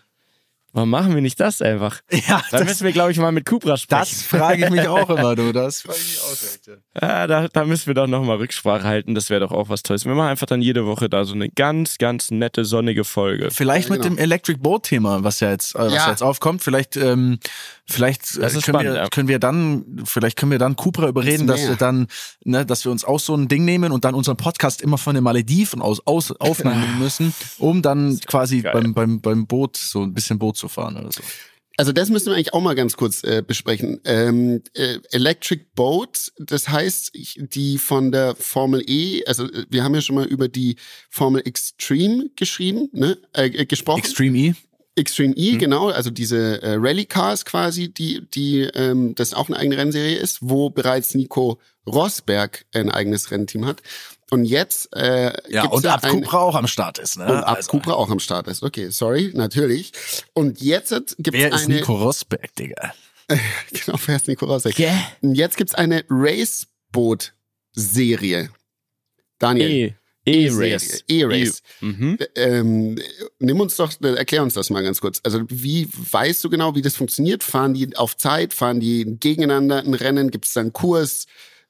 Warum machen wir nicht das einfach? Ja, Dann müssen wir, glaube ich, mal mit Cupra sprechen. das frage ich mich auch immer, du. Das frage ich mich auch direkt. Ja. Ja, da, da müssen wir doch nochmal Rücksprache halten. Das wäre doch auch was Tolles. Wir machen einfach dann jede Woche da so eine ganz, ganz nette, sonnige Folge. Vielleicht Ja, mit genau. dem Electric Boat Thema, was ja jetzt, äh, was Ja. ja. jetzt aufkommt. Vielleicht, ähm, vielleicht äh, Das können, spannend, wir, ja. können wir dann, vielleicht können wir dann Cupra überreden, Bisschen dass wir dann, ne, dass wir uns auch so ein Ding nehmen und dann unseren Podcast immer von den Malediven aus, aus aufnehmen müssen, um dann quasi geil. beim, beim, beim Boot so ein bisschen Boot zu fahren oder so. Also das müssen wir eigentlich auch mal ganz kurz äh, besprechen. Ähm, äh, Electric Boat, das heißt, ich, die von der Formel E, also äh, wir haben ja schon mal über die Formel Extreme geschrieben, ne, äh, äh, gesprochen. Extreme E? Extreme E, genau, also diese äh, Rally Cars quasi, die, die ähm, das auch eine eigene Rennserie ist, wo bereits Nico Rosberg ein eigenes Rennteam hat. Und jetzt äh, Ja, gibt's und ja ab ein- Cupra auch am Start ist, ne? und ab Also, Cupra auch am Start ist. Okay, sorry, natürlich. Und jetzt gibt Wer es ist eine Nico Rosberg, Digga? genau, wer ist Nico Rosberg? Und jetzt gibt's eine Raceboot-Serie. Daniel. E. E-Race. E-Race. Mhm. Ähm, nimm uns doch, äh, erklär uns das mal ganz kurz. Also wie weißt du genau, wie das funktioniert? Fahren die auf Zeit? Fahren die gegeneinander ein Rennen? Gibt es da einen Kurs?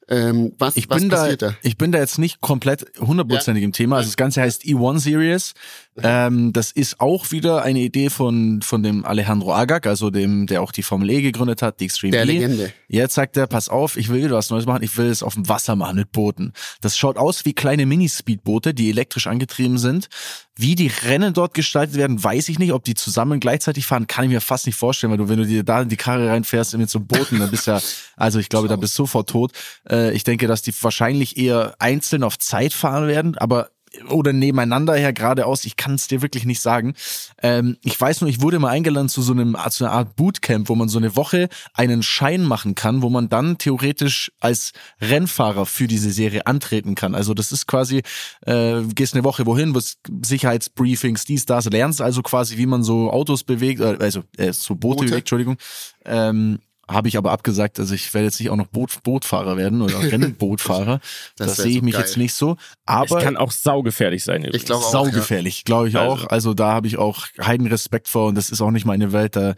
Ähm, was Ich was bin, da, passiert da? ich bin da jetzt nicht komplett hundertprozentig im Thema. Also das Ganze heißt E1 Series. Ähm, das ist auch wieder eine Idee von, von dem Alejandro Agag, also dem, der auch die Formel E gegründet hat, die Extreme Der E. Legende. Jetzt sagt er, pass auf, ich will wieder was Neues machen, ich will es auf dem Wasser machen mit Booten. Das schaut aus wie kleine Mini-Speedboote, die elektrisch angetrieben sind. Wie die Rennen dort gestaltet werden, weiß ich nicht. Ob die zusammen gleichzeitig fahren, kann ich mir fast nicht vorstellen, weil du, wenn du dir da in die Karre reinfährst mit so Booten, dann bist ja, also ich glaube, da bist du sofort tot. Äh, ich denke, dass die wahrscheinlich eher einzeln auf Zeit fahren werden, aber oder nebeneinander her geradeaus. Ich kann es dir wirklich nicht sagen. Ähm, ich weiß nur, ich wurde mal eingeladen zu so einem zu einer Art Bootcamp, wo man so eine Woche einen Schein machen kann, wo man dann theoretisch als Rennfahrer für diese Serie antreten kann. Also das ist quasi, äh, gehst eine Woche wohin, was Sicherheitsbriefings, dies, das, lernst also quasi, wie man so Autos bewegt, äh, also äh, so Boote, Boote. bewegt, Entschuldigung. Ähm, habe ich aber abgesagt, also ich werde jetzt nicht auch noch Boot, Bootfahrer werden oder Rennbootfahrer. das, das sehe ich so mich geil. jetzt nicht so. Aber es kann auch saugefährlich sein. Übrigens. Ich glaube auch. Saugefährlich, ja. glaube ich also. auch. Also da habe ich auch heiden Respekt vor und das ist auch nicht meine Welt. Da,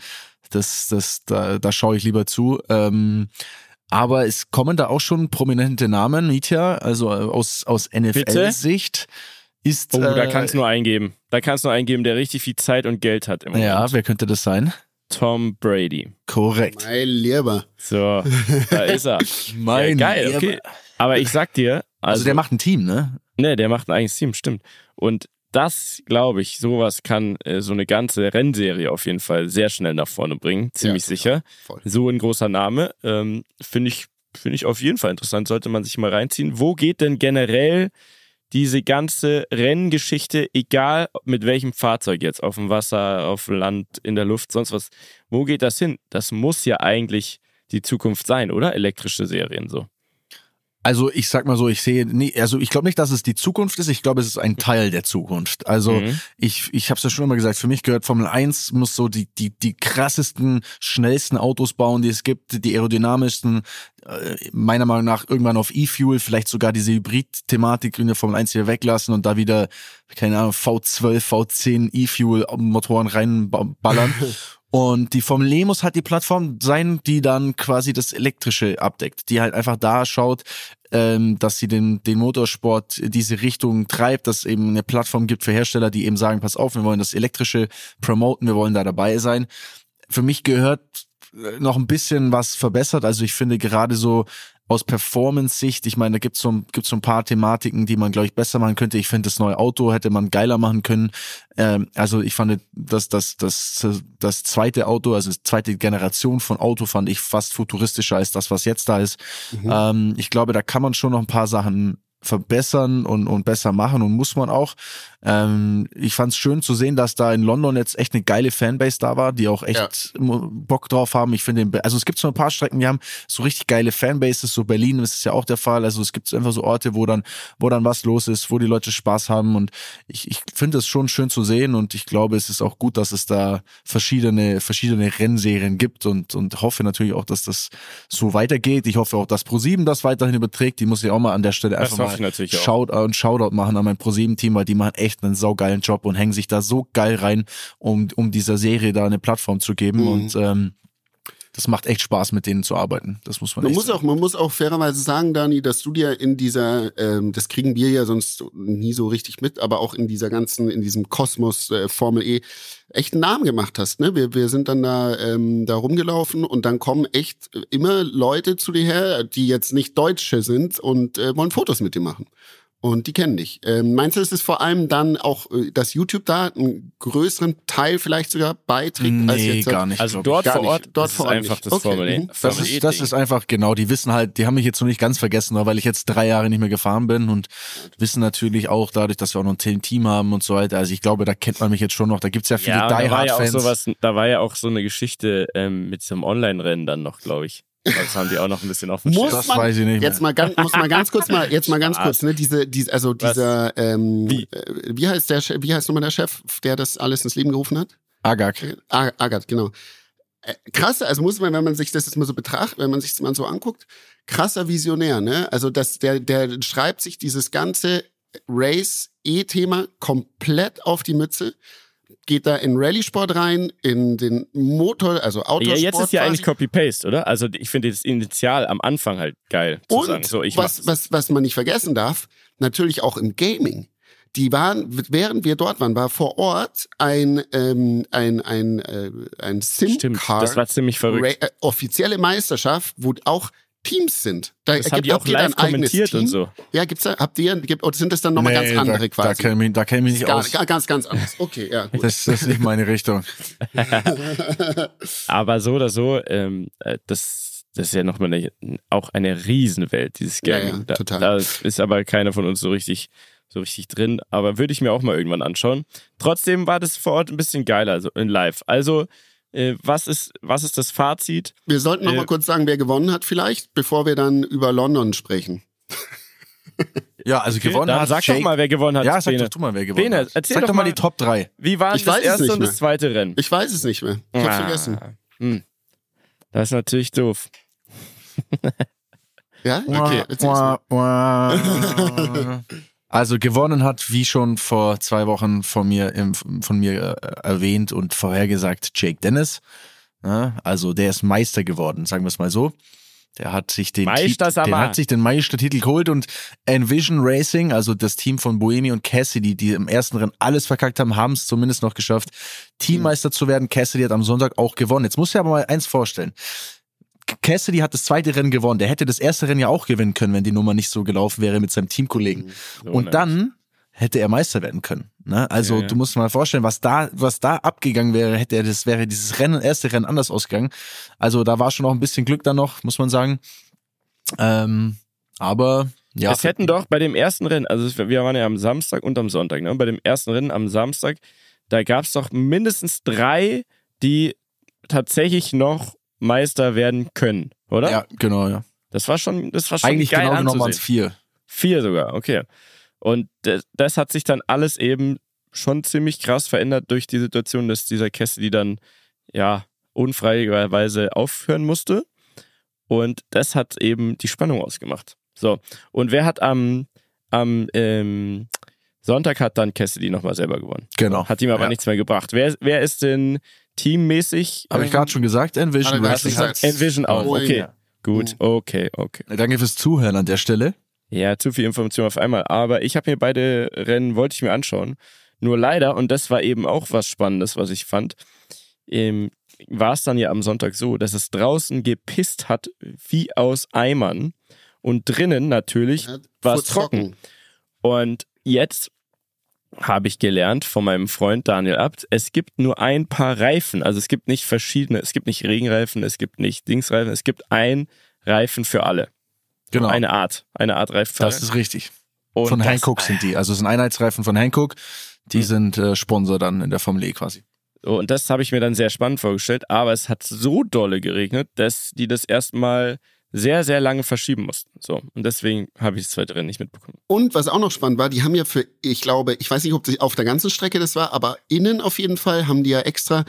das, das, da, da schaue ich lieber zu. Ähm, aber es kommen da auch schon prominente Namen, Nitya, also äh, aus, aus NFL-Sicht. Ist, oh, da äh, kannst du nur eingeben. Da kannst du nur eingeben, der richtig viel Zeit und Geld hat. Im Moment. Ja, wer könnte das sein? Tom Brady. Korrekt. Mein Lieber. So, da ist er. mein ja, geil, okay. Aber ich sag dir. Also, also, der macht ein Team, ne? Ne, der macht ein eigenes Team, stimmt. Und das, glaube ich, sowas kann äh, so eine ganze Rennserie auf jeden Fall sehr schnell nach vorne bringen. Ziemlich ja, sicher. Voll. So ein großer Name. Ähm, Finde ich, finde ich auf jeden Fall interessant. Sollte man sich mal reinziehen. Wo geht denn generell diese ganze Renngeschichte, egal mit welchem Fahrzeug jetzt, auf dem Wasser, auf dem Land, in der Luft, sonst was, wo geht das hin? Das muss ja eigentlich die Zukunft sein, oder? Elektrische Serien so. Also ich sag mal so, ich sehe, nee, also ich glaube nicht, dass es die Zukunft ist. Ich glaube, es ist ein Teil der Zukunft. Also mhm. ich, ich habe es ja schon immer gesagt. Für mich gehört Formel 1 muss so die die die krassesten, schnellsten Autos bauen, die es gibt, die aerodynamischsten. Äh, meiner Meinung nach irgendwann auf E-Fuel, vielleicht sogar diese Hybrid-Thematik in der Formel 1 hier weglassen und da wieder keine Ahnung V12, V10 E-Fuel Motoren reinballern. Und die Formel E muss halt die Plattform sein, die dann quasi das Elektrische abdeckt, die halt einfach da schaut, ähm, dass sie den, den Motorsport diese Richtung treibt, dass eben eine Plattform gibt für Hersteller, die eben sagen, pass auf, wir wollen das Elektrische promoten, wir wollen da dabei sein. Für mich gehört noch ein bisschen was verbessert. Also ich finde gerade so aus Performance-Sicht, ich meine, da gibt's so, gibt's so ein paar Thematiken, die man, glaube ich, besser machen könnte. Ich finde, das neue Auto hätte man geiler machen können. Ähm, also ich fand, dass das, das, das zweite Auto, also die zweite Generation von Auto, fand ich fast futuristischer als das, was jetzt da ist. Mhm. Ähm, ich glaube, da kann man schon noch ein paar Sachen verbessern und, und besser machen und muss man auch. Ähm, ich fand es schön zu sehen, dass da in London jetzt echt eine geile Fanbase da war, die auch echt ja. Bock drauf haben. Ich finde, also es gibt so ein paar Strecken, die haben so richtig geile Fanbases. So Berlin ist es ja auch der Fall. Also es gibt einfach so Orte, wo dann, wo dann was los ist, wo die Leute Spaß haben. Und ich, ich finde es schon schön zu sehen. Und ich glaube, es ist auch gut, dass es da verschiedene, verschiedene Rennserien gibt und, und hoffe natürlich auch, dass das so weitergeht. Ich hoffe auch, dass ProSieben das weiterhin überträgt. Die muss ich auch mal an der Stelle einfach mal Shoutout, Shoutout machen an mein ProSieben-Team, weil die machen echt echt einen saugeilen Job und hängen sich da so geil rein, um, um dieser Serie da eine Plattform zu geben. Mhm. Und ähm, das macht echt Spaß, mit denen zu arbeiten. Das muss man. Man muss sagen. auch, man muss auch fairerweise sagen, Dani, dass du dir in dieser, ähm, das kriegen wir ja sonst nie so richtig mit, aber auch in dieser ganzen, in diesem Kosmos äh, Formel E echt einen Namen gemacht hast. Ne? Wir, wir sind dann da, ähm, da rumgelaufen und dann kommen echt immer Leute zu dir her, die jetzt nicht Deutsche sind und äh, wollen Fotos mit dir machen. Und die kennen dich. Ähm, meinst du, ist es vor allem dann auch, äh, dass YouTube da einen größeren Teil vielleicht sogar beiträgt? Nee, als jetzt, gar nicht. Also dort vor Ort, dort vor Ort einfach nicht. das okay. Formel E. Das, ist, das ist einfach, genau, die wissen halt, die haben mich jetzt noch nicht ganz vergessen, weil ich jetzt drei Jahre nicht mehr gefahren bin und wissen natürlich auch dadurch, dass wir auch noch ein Team haben und so weiter. Also ich glaube, da kennt man mich jetzt schon noch. Da gibt's ja viele ja, Die Hard Fans. Ja da war ja auch so eine Geschichte ähm, mit so einem Online-Rennen dann noch, glaube ich. Das haben die auch noch ein bisschen auf dem muss Das man, weiß ich nicht. Mehr. Jetzt mal ganz, muss mal ganz kurz mal, jetzt mal ganz kurz, ne, diese, diese, also dieser, ähm, wie? Äh, wie heißt der, wie heißt nochmal der Chef, der das alles ins Leben gerufen hat? Agak. Äh, Agak, genau. Äh, krass, also muss man, wenn man sich das jetzt mal so betrachtet, wenn man sich das mal so anguckt, krasser Visionär, ne? Also das, der, der schreibt sich dieses ganze Race-E-Thema komplett auf die Mütze geht da in Rallye-Sport rein, in den Motor, also Autosport. Ja, jetzt ist ja eigentlich Copy-Paste, oder? Also ich finde das Initial am Anfang halt geil zu Und sagen. So, ich was, was, was man nicht vergessen darf, natürlich auch im Gaming. Die waren, während wir dort waren, war vor Ort ein ähm, ein ein äh, ein Sim Stimmt, das war ziemlich verrückt. Äh, offizielle Meisterschaft, wo auch Teams sind. Da das haben die auch live kommentiert und so. Ja, gibt's da, habt ihr, gibt, oder sind das dann nochmal nee, ganz andere da, quasi? Da kenne ich, da kenn ich mich nicht gar, aus. Ganz, ganz anders. Okay, ja. Gut. Das, das ist nicht meine Richtung. Aber so oder so, ähm, äh, das, das ist ja nochmal eine, auch eine Riesenwelt, dieses Gaming. Ja, ja, total. Da, da ist aber keiner von uns so richtig so richtig drin, aber würde ich mir auch mal irgendwann anschauen. Trotzdem war das vor Ort ein bisschen geiler, also in live. Also, was, ist, was ist das Fazit? Wir sollten noch Äh, mal kurz sagen, wer gewonnen hat vielleicht, bevor wir dann über London sprechen. Ja, also gewonnen Dann hat sag Jake. doch mal, wer gewonnen hat. ja, sag Bene. doch du mal, wer gewonnen Bene, hat. erzähl sag doch mal die Top 3. Wie waren Ich das erste und das zweite Rennen? Ich weiß es nicht mehr. Ich hab's Ah, vergessen. Hm. Das ist natürlich doof. Ja? Okay. erzähl's mal. Also gewonnen hat, wie schon vor zwei Wochen von mir, von mir äh, erwähnt und vorhergesagt, Jake Dennis. Also der ist Meister geworden, sagen wir es mal so. Der hat sich den, Meister Tit- Sama. der hat sich den Meistertitel geholt und Envision Racing, also das Team von Boemi und Cassidy, die im ersten Rennen alles verkackt haben, haben es zumindest noch geschafft, Teammeister zu werden. Cassidy hat am Sonntag auch gewonnen. Jetzt muss ich aber mal eins vorstellen. Cassidy hat das zweite Rennen gewonnen. Der hätte das erste Rennen ja auch gewinnen können, wenn die Nummer nicht so gelaufen wäre mit seinem Teamkollegen. So Und dann hätte er Meister werden können. Ne? Also Ja, ja. du musst dir mal vorstellen, was da, was da abgegangen wäre, hätte er, das wäre dieses Rennen, erste Rennen anders ausgegangen. Also da war schon noch ein bisschen Glück da noch, muss man sagen. Ähm, aber ja, Es hätten doch bei dem ersten Rennen, also wir waren ja am Samstag und am Sonntag, ne? Und bei dem ersten Rennen am Samstag, da gab es doch mindestens drei, die tatsächlich noch Meister werden können, oder? ja, genau, ja. Das war schon, das war schon Eigentlich geil genau genommen waren es anzusehen. vier. Vier sogar, okay. Und das, das hat sich dann alles eben schon ziemlich krass verändert durch die Situation, dass dieser Cassidy dann ja unfreiwilligerweise aufhören musste. Und das hat eben die Spannung ausgemacht. So, und wer hat am, am ähm, Sonntag hat dann Cassidy nochmal selber gewonnen. Genau. Hat ihm aber Ja. nichts mehr gebracht. Wer, wer ist denn teammäßig? Habe ich ähm, gerade schon gesagt, Envision hat- gesagt. Envision auch. Oh, Okay, ja. gut. Okay, okay. Danke fürs Zuhören an der Stelle. Ja, zu viel Information auf einmal. Aber ich habe mir beide Rennen, wollte ich mir anschauen. Nur leider, und das war eben auch was Spannendes, was ich fand, ähm, war es dann ja am Sonntag so, dass es draußen gepisst hat wie aus Eimern und drinnen natürlich Ja, war es wurde trocken. Und jetzt habe ich gelernt von meinem Freund Daniel Abt, es gibt nur ein paar Reifen. Also es gibt nicht verschiedene, es gibt nicht Regenreifen, es gibt nicht Dingsreifen, es gibt ein Reifen für alle. Genau. Eine Art, eine Art Reifen für das ist richtig. Und von Hankook sind die. Also es sind Einheitsreifen von Hankook. Die Mhm. sind äh, Sponsor dann in der Formel E quasi. Und das habe ich mir dann sehr spannend vorgestellt, aber es hat so dolle geregnet, dass die das erstmal sehr, sehr lange verschieben mussten. So, und deswegen habe ich das zweite Rennen nicht mitbekommen. Und was auch noch spannend war, die haben ja für, ich glaube, ich weiß nicht, ob das auf der ganzen Strecke das war, aber innen auf jeden Fall haben die ja extra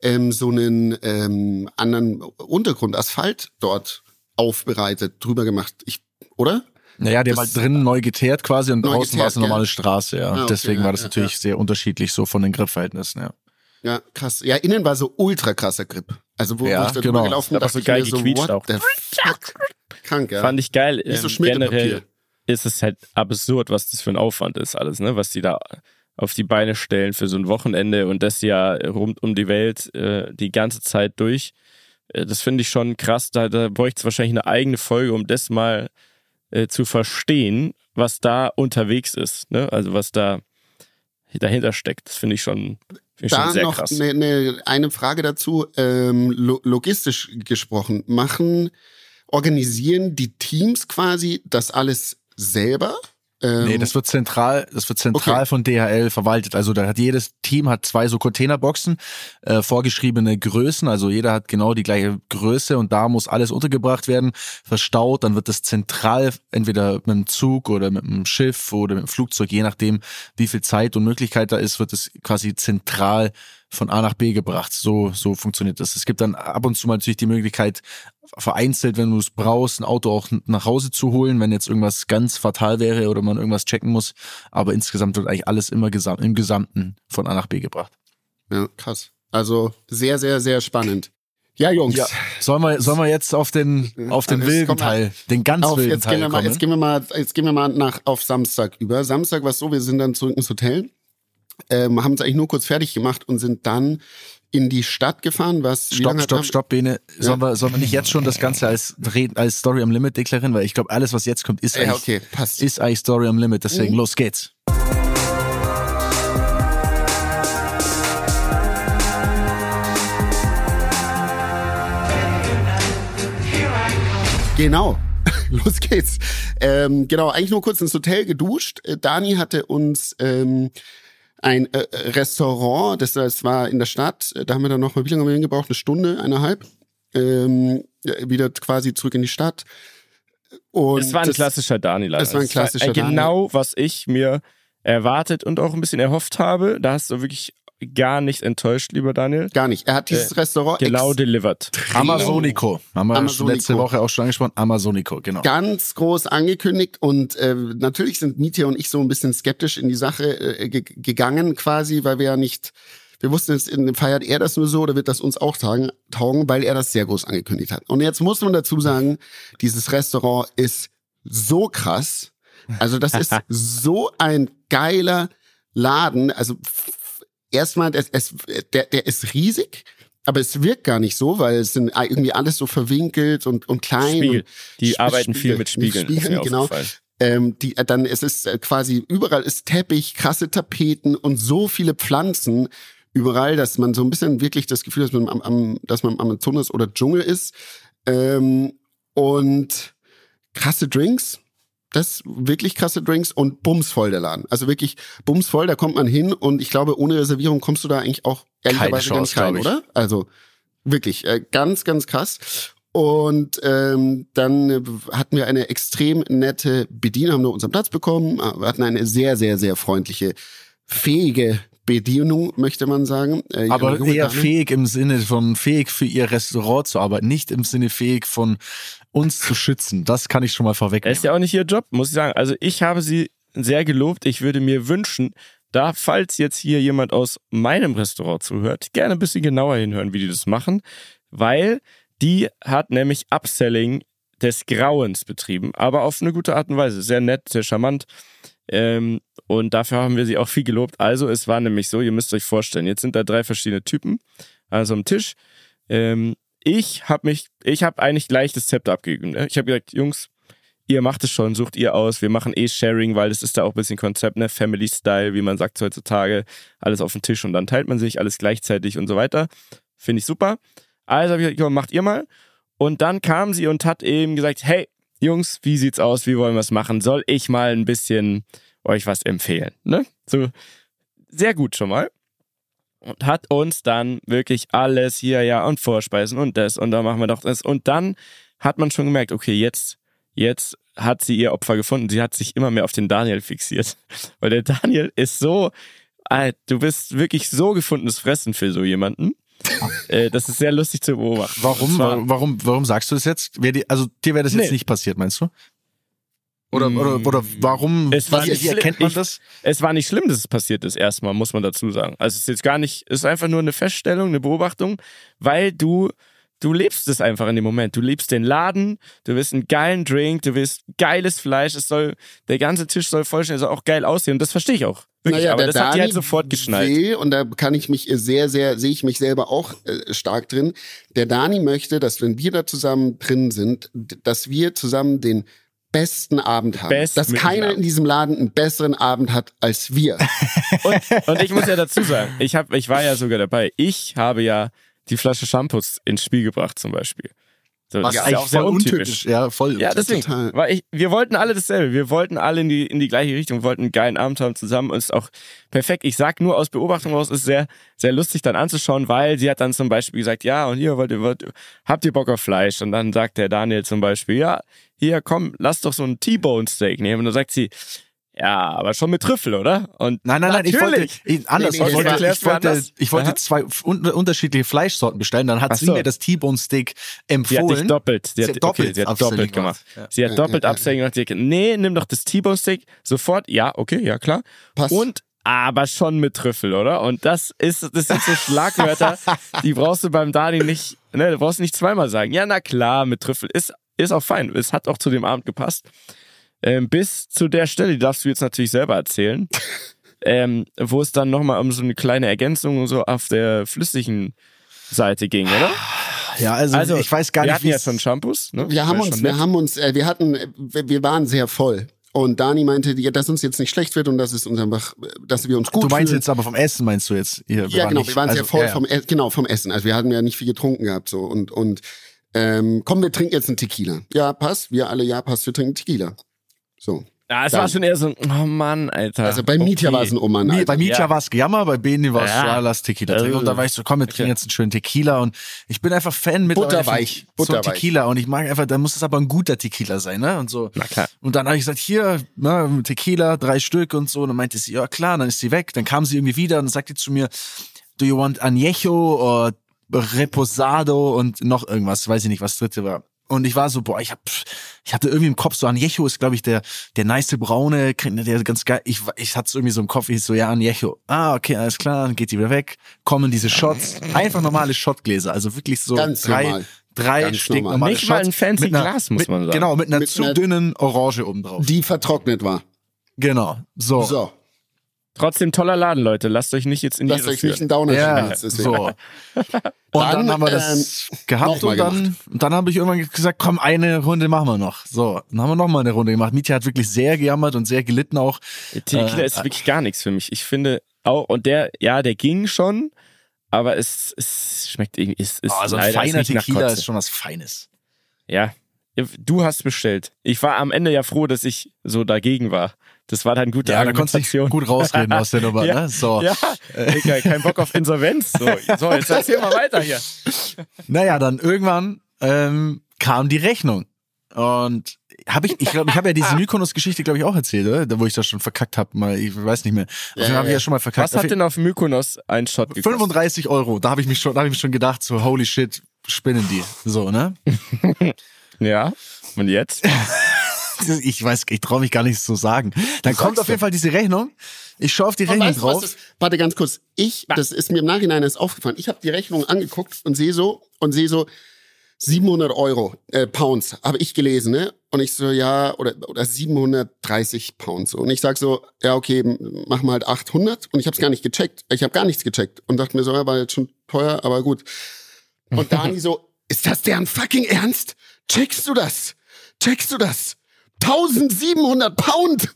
ähm, so einen ähm, anderen Untergrund, Asphalt dort aufbereitet, drüber gemacht. Ich, oder? Naja, der Das- war drin neu geteert quasi und draußen war es eine normale Straße, ja. Ah, okay, Deswegen ja, war das ja, natürlich ja. sehr unterschiedlich so von den Griffverhältnissen, ja. Ja, krass. Ja, innen war so ultra krasser Grip. Also wo, Ja, wo ich da genau. drüber gelaufen bin, dachte so ich geil mir so, what auch. the fuck? Krank, ja. Fand ich geil. Nicht so Ähm, generell ist es halt absurd, was das für ein Aufwand ist, alles, ne? Was die da auf die Beine stellen für so ein Wochenende und das ja rund um die Welt äh, die ganze Zeit durch. Äh, das finde ich schon krass. Da, da bräuchte es wahrscheinlich eine eigene Folge, um das mal äh, zu verstehen, was da unterwegs ist, ne? Also was da dahinter steckt. Das finde ich schon, ich Da noch ne, ne, eine Frage dazu. Ähm, lo logistisch gesprochen, machen, organisieren die Teams quasi das alles selber? Ähm, Nee, das wird zentral, das wird zentral Okay. von DHL verwaltet. Also da hat jedes Team hat zwei so Containerboxen, äh, vorgeschriebene Größen. Also jeder hat genau die gleiche Größe und da muss alles untergebracht werden, verstaut. Dann wird das zentral entweder mit dem Zug oder mit dem Schiff oder mit dem Flugzeug, je nachdem, wie viel Zeit und Möglichkeit da ist, wird es quasi zentral von A nach B gebracht. So, so funktioniert das. Es gibt dann ab und zu mal natürlich die Möglichkeit, vereinzelt, wenn du es brauchst, ein Auto auch nach Hause zu holen, wenn jetzt irgendwas ganz fatal wäre oder man irgendwas checken muss. Aber insgesamt wird eigentlich alles immer gesam im Gesamten von A nach B gebracht. ja, krass. Also sehr, sehr, sehr spannend. Ja, Jungs. Ja. Sollen wir, sollen wir jetzt auf den, auf den Jetzt wilden Teil, den ganz Auf, wilden jetzt, Teil gehen wir mal, kommen? jetzt gehen wir mal, jetzt gehen wir mal nach auf Samstag über. Samstag war es so, wir sind dann zurück ins Hotel, ähm, haben es eigentlich nur kurz fertig gemacht und sind dann in die Stadt gefahren. Was? Stopp, stopp, stopp, Bene. Sollen, wir, sollen wir nicht jetzt schon das Ganze als, als Story am Limit deklarieren? Weil ich glaube, alles, was jetzt kommt, ist Ja, eigentlich, okay, passt. ist eigentlich Story am Limit. Deswegen, Mhm. los geht's. Genau. los geht's. Ähm, genau, eigentlich nur kurz ins Hotel geduscht. Äh, Dani hatte uns ähm, ein äh, Restaurant, das, das war in der Stadt, da haben wir dann noch wie lange haben wir hingebraucht? Eine Stunde, eineinhalb. Ähm, wieder quasi zurück in die Stadt. Und es war ein klassischer Dani-Laden. Es war ein klassischer war Genau, was ich mir erwartet und auch ein bisschen erhofft habe. Da hast du wirklich gar nicht enttäuscht, lieber Daniel. Gar nicht. Er hat dieses äh, Restaurant genau delivered. Amazonico. Haben wir Amazonico. letzte Woche auch schon angesprochen. Amazonico, genau. Ganz groß angekündigt und äh, natürlich sind Mietje und ich so ein bisschen skeptisch in die Sache äh, gegangen quasi, weil wir ja nicht wir wussten jetzt, feiert er das nur so oder wird das uns auch taugen, taugen, weil er das sehr groß angekündigt hat. Und jetzt muss man dazu sagen, dieses Restaurant ist so krass. Also das ist so ein geiler Laden. Also erstmal, es, es, der, der ist riesig. Aber es wirkt gar nicht so, weil es sind irgendwie alles so verwinkelt und, und klein. Spiegel. Die arbeiten Spiegel, viel mit Spiegeln. Mit Spiegeln genau. Ähm, die, dann es ist quasi überall ist Teppich, krasse Tapeten und so viele Pflanzen überall, dass man so ein bisschen wirklich das Gefühl hat, dass man am, am, dass man am Amazonas oder Dschungel ist. Ähm, und krasse Drinks, das wirklich krasse Drinks und bumsvoll der Laden. Also wirklich bumsvoll, da kommt man hin und ich glaube, ohne Reservierung kommst du da eigentlich auch ehrlicherweise Chance, ganz rein, oder? Also wirklich äh, ganz, ganz krass. Und ähm, dann hatten wir eine extrem nette Bedienung, haben nur unseren Platz bekommen, wir hatten eine sehr, sehr, sehr freundliche, fähige Bedienung, möchte man sagen. Äh, Aber eher Dame. fähig im Sinne von fähig für ihr Restaurant zu arbeiten, nicht im Sinne fähig von uns zu schützen. Das kann ich schon mal vorwegnehmen. ist ja auch nicht ihr Job, muss ich sagen. Also ich habe sie sehr gelobt. Ich würde mir wünschen, da, falls jetzt hier jemand aus meinem Restaurant zuhört, gerne ein bisschen genauer hinhören, wie die das machen, weil die hat nämlich Upselling des Grauens betrieben, aber auf eine gute Art und Weise. Sehr nett, sehr charmant. Ähm, und dafür haben wir sie auch viel gelobt. Also, es war nämlich so, ihr müsst euch vorstellen, jetzt sind da drei verschiedene Typen, also am Tisch. Ähm, ich habe mich, ich habe eigentlich gleich das Zepter abgegeben. Ne? Ich habe gesagt, Jungs, ihr macht es schon, sucht ihr aus. Wir machen eh Sharing, weil das ist da auch ein bisschen Konzept, ne? Family Style, wie man sagt heutzutage. Alles auf den Tisch und dann teilt man sich alles gleichzeitig und so weiter. Finde ich super. Also habe ich gesagt, macht ihr mal. Und dann kam sie und hat eben gesagt, hey, Jungs, wie sieht's aus? Wie wollen wir es machen? Soll ich mal ein bisschen euch was empfehlen? Ne? So, sehr gut schon mal. Und hat uns dann wirklich alles hier, ja, und Vorspeisen und das und da machen wir doch das. Und dann hat man schon gemerkt, okay, jetzt, jetzt hat sie ihr Opfer gefunden. Sie hat sich immer mehr auf den Daniel fixiert. Weil der Daniel ist so, du bist wirklich so gefundenes Fressen für so jemanden. Äh, das ist sehr lustig zu beobachten. Warum, war, warum, warum sagst du das jetzt? Also dir wäre das jetzt nee. nicht passiert, meinst du? Oder, mm. oder, oder warum? Es war nicht wie erkennt man das? Ich, es war nicht schlimm, dass es passiert ist, erstmal, muss man dazu sagen. Also es ist jetzt gar nicht, es ist einfach nur eine Feststellung, eine Beobachtung, weil du, du lebst es einfach in dem Moment. Du lebst den Laden, du willst einen geilen Drink, du willst geiles Fleisch, es soll, der ganze Tisch soll vollständig, soll auch geil aussehen. Und das verstehe ich auch. Wirklich, naja, aber das Dani hat die halt sofort geschnallt. Will, und da kann ich mich sehr, sehr, sehe ich mich selber auch äh, stark drin. Der Dani möchte, dass wenn wir da zusammen drin sind, dass wir zusammen den besten Abend haben. Best dass keiner Abend. in diesem Laden einen besseren Abend hat als wir. und, und ich muss ja dazu sagen, ich, hab, ich war ja sogar dabei. Ich habe ja die Flasche Shampoos ins Spiel gebracht zum Beispiel. So, Was ja, eigentlich auch sehr untypisch. Ja, voll. Ja, deswegen. Total. Weil ich, wir wollten alle dasselbe. Wir wollten alle in die, in die gleiche Richtung. Wir wollten einen geilen Abend haben zusammen. Und es ist auch perfekt. Ich sag nur aus Beobachtung raus, ist sehr, sehr lustig dann anzuschauen, weil sie hat dann zum Beispiel gesagt, ja, und hier wollt ihr, wollt, habt ihr Bock auf Fleisch? Und dann sagt der Daniel zum Beispiel, ja, hier, komm, lass doch so ein T-Bone Steak nehmen. Und dann sagt sie, ja, aber schon mit Trüffel, oder? Und nein, nein, nein, ich wollte ich, anders. Nee, nee, ich wollte, ich wollte, ich wollte zwei un unterschiedliche Fleischsorten bestellen. Dann hat so. sie mir das T-Bone Steak empfohlen. Sie hat dich doppelt. Sie, sie hat, doppelt, okay, sie hat doppelt gemacht. Ja. Sie hat doppelt ja, Upselling gemacht. Sie hat, nee, nimm doch das T-Bone Steak sofort. Ja, okay, ja klar. Passt. Und aber schon mit Trüffel, oder? Und das ist, das sind so Schlagwörter, die brauchst du beim Dani nicht, ne, du brauchst nicht zweimal sagen. Ja, na klar, mit Trüffel ist, ist auch fein. Es hat auch zu dem Abend gepasst. Ähm, bis zu der Stelle, die darfst du jetzt natürlich selber erzählen, ähm, wo es dann nochmal um so eine kleine Ergänzung so auf der flüssigen Seite ging, oder? Ja, also, also ich weiß gar wir nicht, wie ja schon Shampoos. Ne? Wir haben uns, wir haben uns, äh, wir hatten, wir waren sehr voll. Und Dani meinte, dass uns jetzt nicht schlecht wird und dass es uns einfach, dass wir uns gut Du meinst fühlen. jetzt aber vom Essen meinst du jetzt? Hier, ja, genau, nicht, wir waren also, sehr voll ja, vom, genau, vom Essen. Also wir hatten ja nicht viel getrunken gehabt so und und ähm, komm, wir trinken jetzt einen Tequila. Ja, passt. Wir alle, ja, passt, wir trinken Tequila. So. Ja, es Dann- war schon eher so, ein, oh Mann, Alter. Also bei Mietja Okay. war es ein Oman. Nee, Alter. bei Mietja Ja. war es Jammer, bei Beni war es Ja. ja. lass Tequila trinken. Und da war ich so, komm, wir trinken jetzt einen schönen Tequila. Und ich bin einfach Fan mit Butterweich, so butterweich. Tequila. Und ich mag einfach, da muss es aber ein guter Tequila sein, ne? Und so. Na klar. Und dann habe ich gesagt, hier, ne, Tequila, drei Stück und so. Und dann meinte sie, ja klar, dann ist sie weg. Dann kam sie irgendwie wieder und dann sagte zu mir, do you want Añejo or Reposado und noch irgendwas, weiß ich nicht, was dritte war. Und ich war so, boah, ich hab, ich hatte irgendwie im Kopf so Añejo ist, glaube ich, der, der nice braune, der ganz geil. Ich, ich hatte es irgendwie so im Kopf, ich so, ja, Añejo. Ah, okay, alles klar, dann geht die wieder weg. Kommen diese Shots, einfach normale Shotgläser, also wirklich so Ganz drei, normal. drei Ganz Stück normal. normale Nicht mal ein Shots fancy einer- Glas, muss mit, man sagen. Genau, mit einer Mit zu einer- dünnen Orange oben drauf. Die vertrocknet war. Genau, so. So, Trotzdem toller Laden, Leute. Lasst euch nicht jetzt in die lasst Irre euch nicht führen. einen Downer Ja, so. Und dann, Dann, haben wir das ähm, gehabt nochmal und dann, und dann habe ich irgendwann gesagt, komm, eine Runde machen wir noch. So, dann haben wir noch mal eine Runde gemacht. Mietja hat wirklich sehr gejammert und sehr gelitten auch. Tequila Äh, ist wirklich gar nichts für mich. Ich finde auch, und der, ja, der ging schon, aber es, es schmeckt irgendwie, es ist Oh, so ein feiner nicht Tequila ist schon was Feines. Ja. Du hast bestellt. Ich war am Ende ja froh, dass ich so dagegen war. Das war dann gute Ja, da konntest du Argumentation. gut rausreden aus der Nummer, Ja, ne? So. Ja, Digga, kein Bock auf Insolvenz. So, so jetzt erzähl mal weiter hier. Naja, dann irgendwann ähm, kam die Rechnung. Und habe ich, ich glaube, ich habe ja diese Mykonos-Geschichte, glaube ich, auch erzählt, oder? Da, wo ich das schon verkackt habe, mal, ich weiß nicht mehr. Also, Ja, habe ich ja. schon mal verkackt. Was hat denn auf Mykonos ein Shot gekostet? 35 Euro. Da habe ich mich schon, da habe ich mich schon gedacht, so holy shit, spinnen die. So, ne? Ja. Und jetzt? Ich weiß, ich traue mich gar nicht so sagen. Dann kommt auf jeden Fall diese Rechnung. Ich schaue auf die Und Rechnung weißt drauf. das, warte ganz kurz. Ich, das ist mir im Nachhinein erst aufgefallen. Ich habe die Rechnung angeguckt und sehe so und sehe so 700 Euro äh, Pounds habe ich gelesen, ne? Und ich so ja oder oder 730 Pounds so. und ich sag so ja okay machen wir halt 800 und ich habe es gar nicht gecheckt. Ich habe gar nichts gecheckt und dachte mir so ja war jetzt schon teuer, aber gut. Und Dani so ist das deren fucking Ernst? Checkst du das? Checkst du das? 1700 Pound.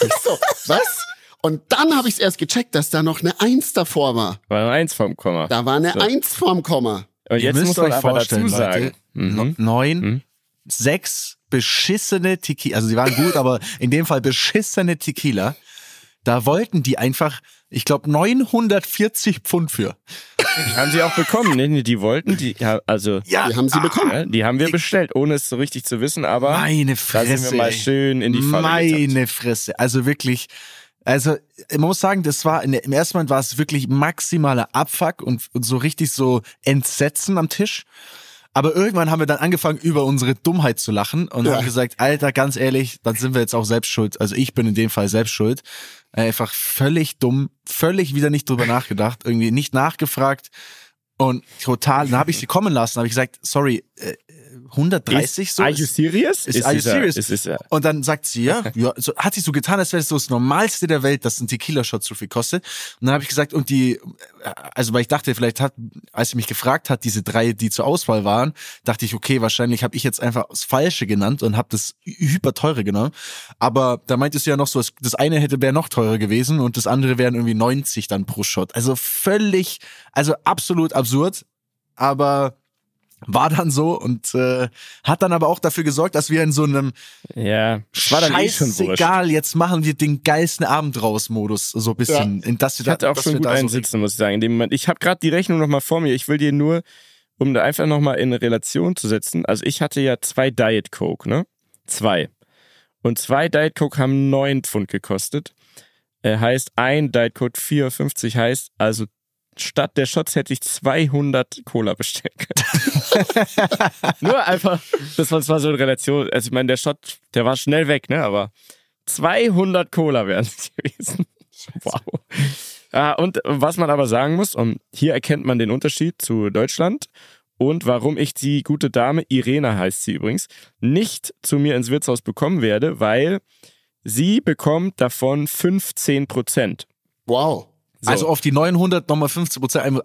ich so, was? Und dann habe ich es erst gecheckt, dass da noch eine Eins davor war. War nur eins vom Komma. Da war eine So. Eins vorm Komma. Und jetzt müsst muss man euch aber vorstellen, dazu sagen. Leute, Mhm. neun, Mhm. sechs beschissene Tequila, also die waren gut, aber in dem Fall beschissene Tequila. Da wollten die einfach, ich glaube, 940 Pfund für. Die haben sie auch bekommen, ne? Die wollten, die, also, Ja, Die haben sie bekommen. die haben wir bestellt, ohne es so richtig zu wissen, aber meine da Fresse. sind wir mal schön in die Falle getappt. Meine Fresse. Also wirklich, also man muss sagen, das war im ersten Moment war es wirklich maximaler Abfuck und, und so richtig so Entsetzen am Tisch. Aber irgendwann haben wir dann angefangen, über unsere Dummheit zu lachen und Ja. haben gesagt, Alter, ganz ehrlich, dann sind wir jetzt auch selbst schuld. Also ich bin in dem Fall selbst schuld. Einfach völlig dumm, völlig wieder nicht drüber nachgedacht, irgendwie nicht nachgefragt und total. Dann habe ich sie kommen lassen, habe ich gesagt, sorry, äh, 130 so. Are you ist- serious? ist, are you serious? Ist, ist. Und dann sagt sie, ja, ja so, hat sie so getan, als wäre es so das Normalste der Welt, dass ein Tequila-Shot so viel kostet. Und dann habe ich gesagt, und die, also weil ich dachte, vielleicht hat, als sie mich gefragt hat, diese drei, die zur Auswahl waren, dachte ich, okay, wahrscheinlich habe ich jetzt einfach das Falsche genannt und habe das hyper teure genommen. Aber da meinte sie ja noch so, das eine hätte wäre noch teurer gewesen und das andere wären irgendwie 90 dann pro Shot. Also völlig, also absolut absurd. Aber war dann so und äh, hat dann aber auch dafür gesorgt, dass wir in so einem ja, es war dann eh. Scheißegal, jetzt machen wir den geilsten Abend raus Modus so ein bisschen. In das wir Ich hatte da, auch schon gut da so einsitzen, muss ich sagen. In dem Moment. Ich habe gerade die Rechnung nochmal vor mir. Ich will dir nur, um da einfach nochmal in Relation zu setzen. Also ich hatte ja zwei Diet Coke, ne? Zwei. Und zwei Diet Coke haben neun Pfund gekostet. Äh, heißt, ein Diet Coke 4,50 heißt, also statt der Shots hätte ich 200 Cola bestellen können. Nur einfach, das war zwar so eine Relation. Also ich meine, der Shot, der war schnell weg, ne? Aber 200 Cola wären es gewesen. Wow. Ah, und was man aber sagen muss, und hier erkennt man den Unterschied zu Deutschland und warum ich die gute Dame, Irene heißt sie übrigens, nicht zu mir ins Wirtshaus bekommen werde, weil sie bekommt davon 15 Prozent. Wow. So. Also auf die 900 nochmal 15 Prozent.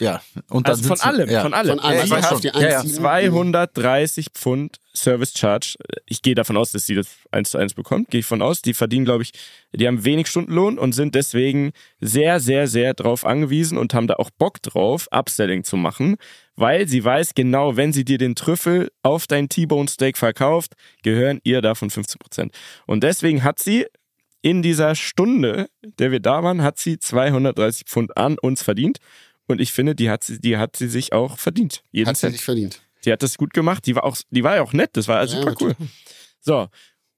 Ja, und dann Also von allem, ja. von allem. Von allem. Ja, ich weiß schon. die Ja, ja. 1,7. 230 Pfund Service Charge. Ich gehe davon aus, dass sie das eins zu eins bekommt. Gehe ich von aus. Die verdienen, glaube ich, die haben wenig Stundenlohn und sind deswegen sehr, sehr, sehr drauf angewiesen und haben da auch Bock drauf, Upselling zu machen, weil sie weiß genau, wenn sie dir den Trüffel auf dein T-Bone Steak verkauft, gehören ihr davon 15 Prozent. Und deswegen hat sie in dieser Stunde, der wir da waren, hat sie 230 Pfund an uns verdient. Und ich finde, die hat sie, die hat sie sich auch verdient. Jeden Hat sie sich verdient. Die hat das gut gemacht. Die war auch, die war ja auch nett. Das war Ja, super cool. So.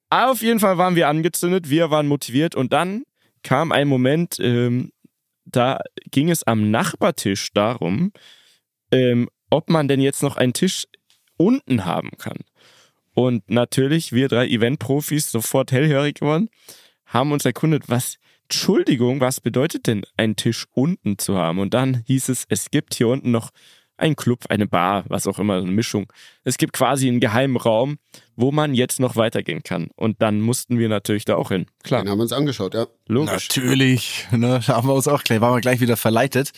Auf jeden Fall waren wir angezündet. Wir waren motiviert. Und dann kam ein Moment, ähm, da ging es am Nachbartisch darum, ähm, ob man denn jetzt noch einen Tisch unten haben kann. Und natürlich, wir drei Event-Profis sofort hellhörig geworden, haben uns erkundet, was, Entschuldigung, was bedeutet denn, einen Tisch unten zu haben? Und dann hieß es, es gibt hier unten noch einen Club, eine Bar, was auch immer, eine Mischung. Es gibt quasi einen geheimen Raum, wo man jetzt noch weitergehen kann. Und dann mussten wir natürlich da auch hin. Klar, Den haben wir uns angeschaut, ja. logisch. Natürlich, ne, da haben wir uns auch gleich, waren wir gleich wieder verleitet.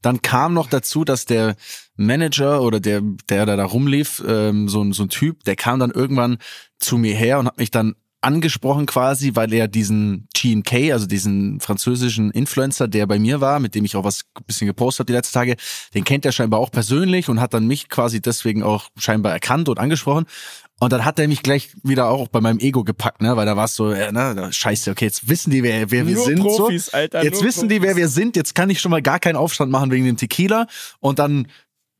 Dann kam noch dazu, dass der Manager oder der, der da, da rumlief, ähm, so, ein- so ein Typ, der kam dann irgendwann zu mir her und hat mich dann angesprochen quasi, weil er diesen GNK, also diesen französischen Influencer, der bei mir war, mit dem ich auch was ein bisschen gepostet habe die letzten Tage, den kennt er scheinbar auch persönlich und hat dann mich quasi deswegen auch scheinbar erkannt und angesprochen. Und dann hat er mich gleich wieder auch bei meinem Ego gepackt, ne, weil da war es so, äh, ne, scheiße, okay, jetzt wissen die, wer, wer wir Nur sind. Profis, so. Alter, Jetzt wissen die, wer wir sind. Jetzt kann ich schon mal gar keinen Aufstand machen wegen dem Tequila. Und dann,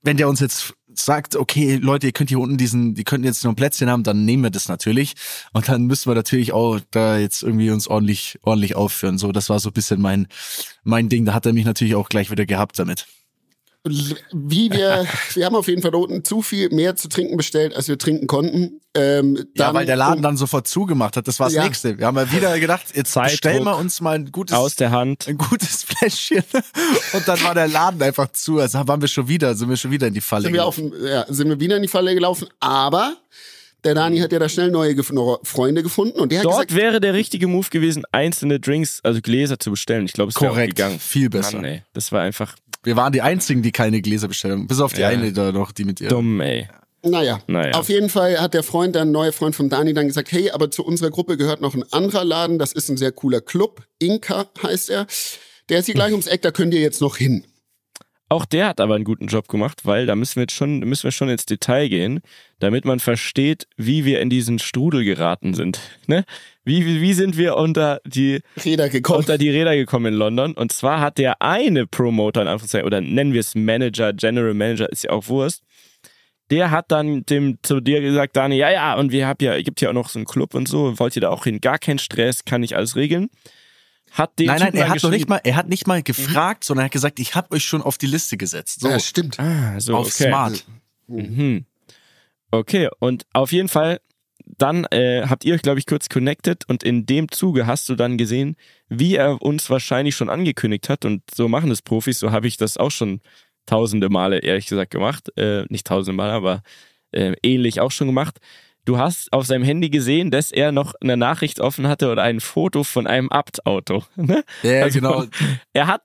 wenn der uns jetzt sagt, okay, Leute, ihr könnt hier unten diesen, die könnten jetzt noch ein Plätzchen haben, dann nehmen wir das natürlich. Und dann müssen wir natürlich auch da jetzt irgendwie uns ordentlich, ordentlich aufführen. So, das war so ein bisschen mein, mein Ding. Da hat er mich natürlich auch gleich wieder gehabt damit. Wie wir, wir haben auf jeden Fall unten zu viel mehr zu trinken bestellt, als wir trinken konnten. Ähm, Ja, dann- weil der Laden dann sofort zugemacht hat. Das war das Ja. nächste. Wir haben ja wieder gedacht, jetzt Zeitdruck. bestellen wir uns mal ein gutes, Aus der Hand. ein gutes Fläschchen. Und dann war der Laden einfach zu. Also waren wir schon wieder, sind wir schon wieder in die Falle sind wir, auf, gelaufen. ja, sind wir wieder in die Falle gelaufen. Aber der Dani hat ja da schnell neue Freunde gefunden und der hat Dort gesagt, wäre der richtige Move gewesen, einzelne Drinks, also Gläser zu bestellen. Ich glaube, es wäre gegangen. Viel besser. Mann, ey. Das war einfach Wir waren die einzigen, die keine Gläser bestellt haben. Bis auf die Ja. eine da noch, die mit ihr. dumm, ey. naja, Naja. auf jeden Fall hat der Freund, dann neuer Freund von Dani, dann gesagt, hey, aber zu unserer Gruppe gehört noch ein anderer Laden, das ist ein sehr cooler Club, Inka heißt er. Der ist hier gleich ums Eck, da könnt ihr jetzt noch hin. Auch der hat aber einen guten Job gemacht, weil da müssen wir jetzt schon, müssen wir schon ins Detail gehen, damit man versteht, wie wir in diesen Strudel geraten sind. Ne? Wie, wie, wie sind wir unter die, Räder gekommen. unter die Räder gekommen in London? Und zwar hat der eine Promoter, in Anführungszeichen, oder nennen wir es Manager, General Manager, ist ja auch Wurst, der hat dann dem zu dir gesagt, Dani, ja, ja, und wir haben ja, gibt ja auch noch so einen Club und so, wollt ihr da auch hin? Gar kein Stress, kann ich alles regeln. Hat den Nein, nein, Typen er hat noch nicht mal, er hat nicht mal gefragt, sondern er hat gesagt, ich habe euch schon auf die Liste gesetzt. So, Ja, stimmt. Ah, so, auf okay. Smart. Mhm. Okay, und auf jeden Fall, dann äh, habt ihr euch, glaube ich, kurz connected und in dem Zuge hast du dann gesehen, wie er uns wahrscheinlich schon angekündigt hat und so machen es Profis, so habe ich das auch schon tausende Male, ehrlich gesagt, gemacht. Äh, nicht tausende Male, aber äh, ähnlich auch schon gemacht. Du hast auf seinem Handy gesehen, dass er noch eine Nachricht offen hatte oder ein Foto von einem Abt-Auto. Ne? Ja, Also, genau. Er hat,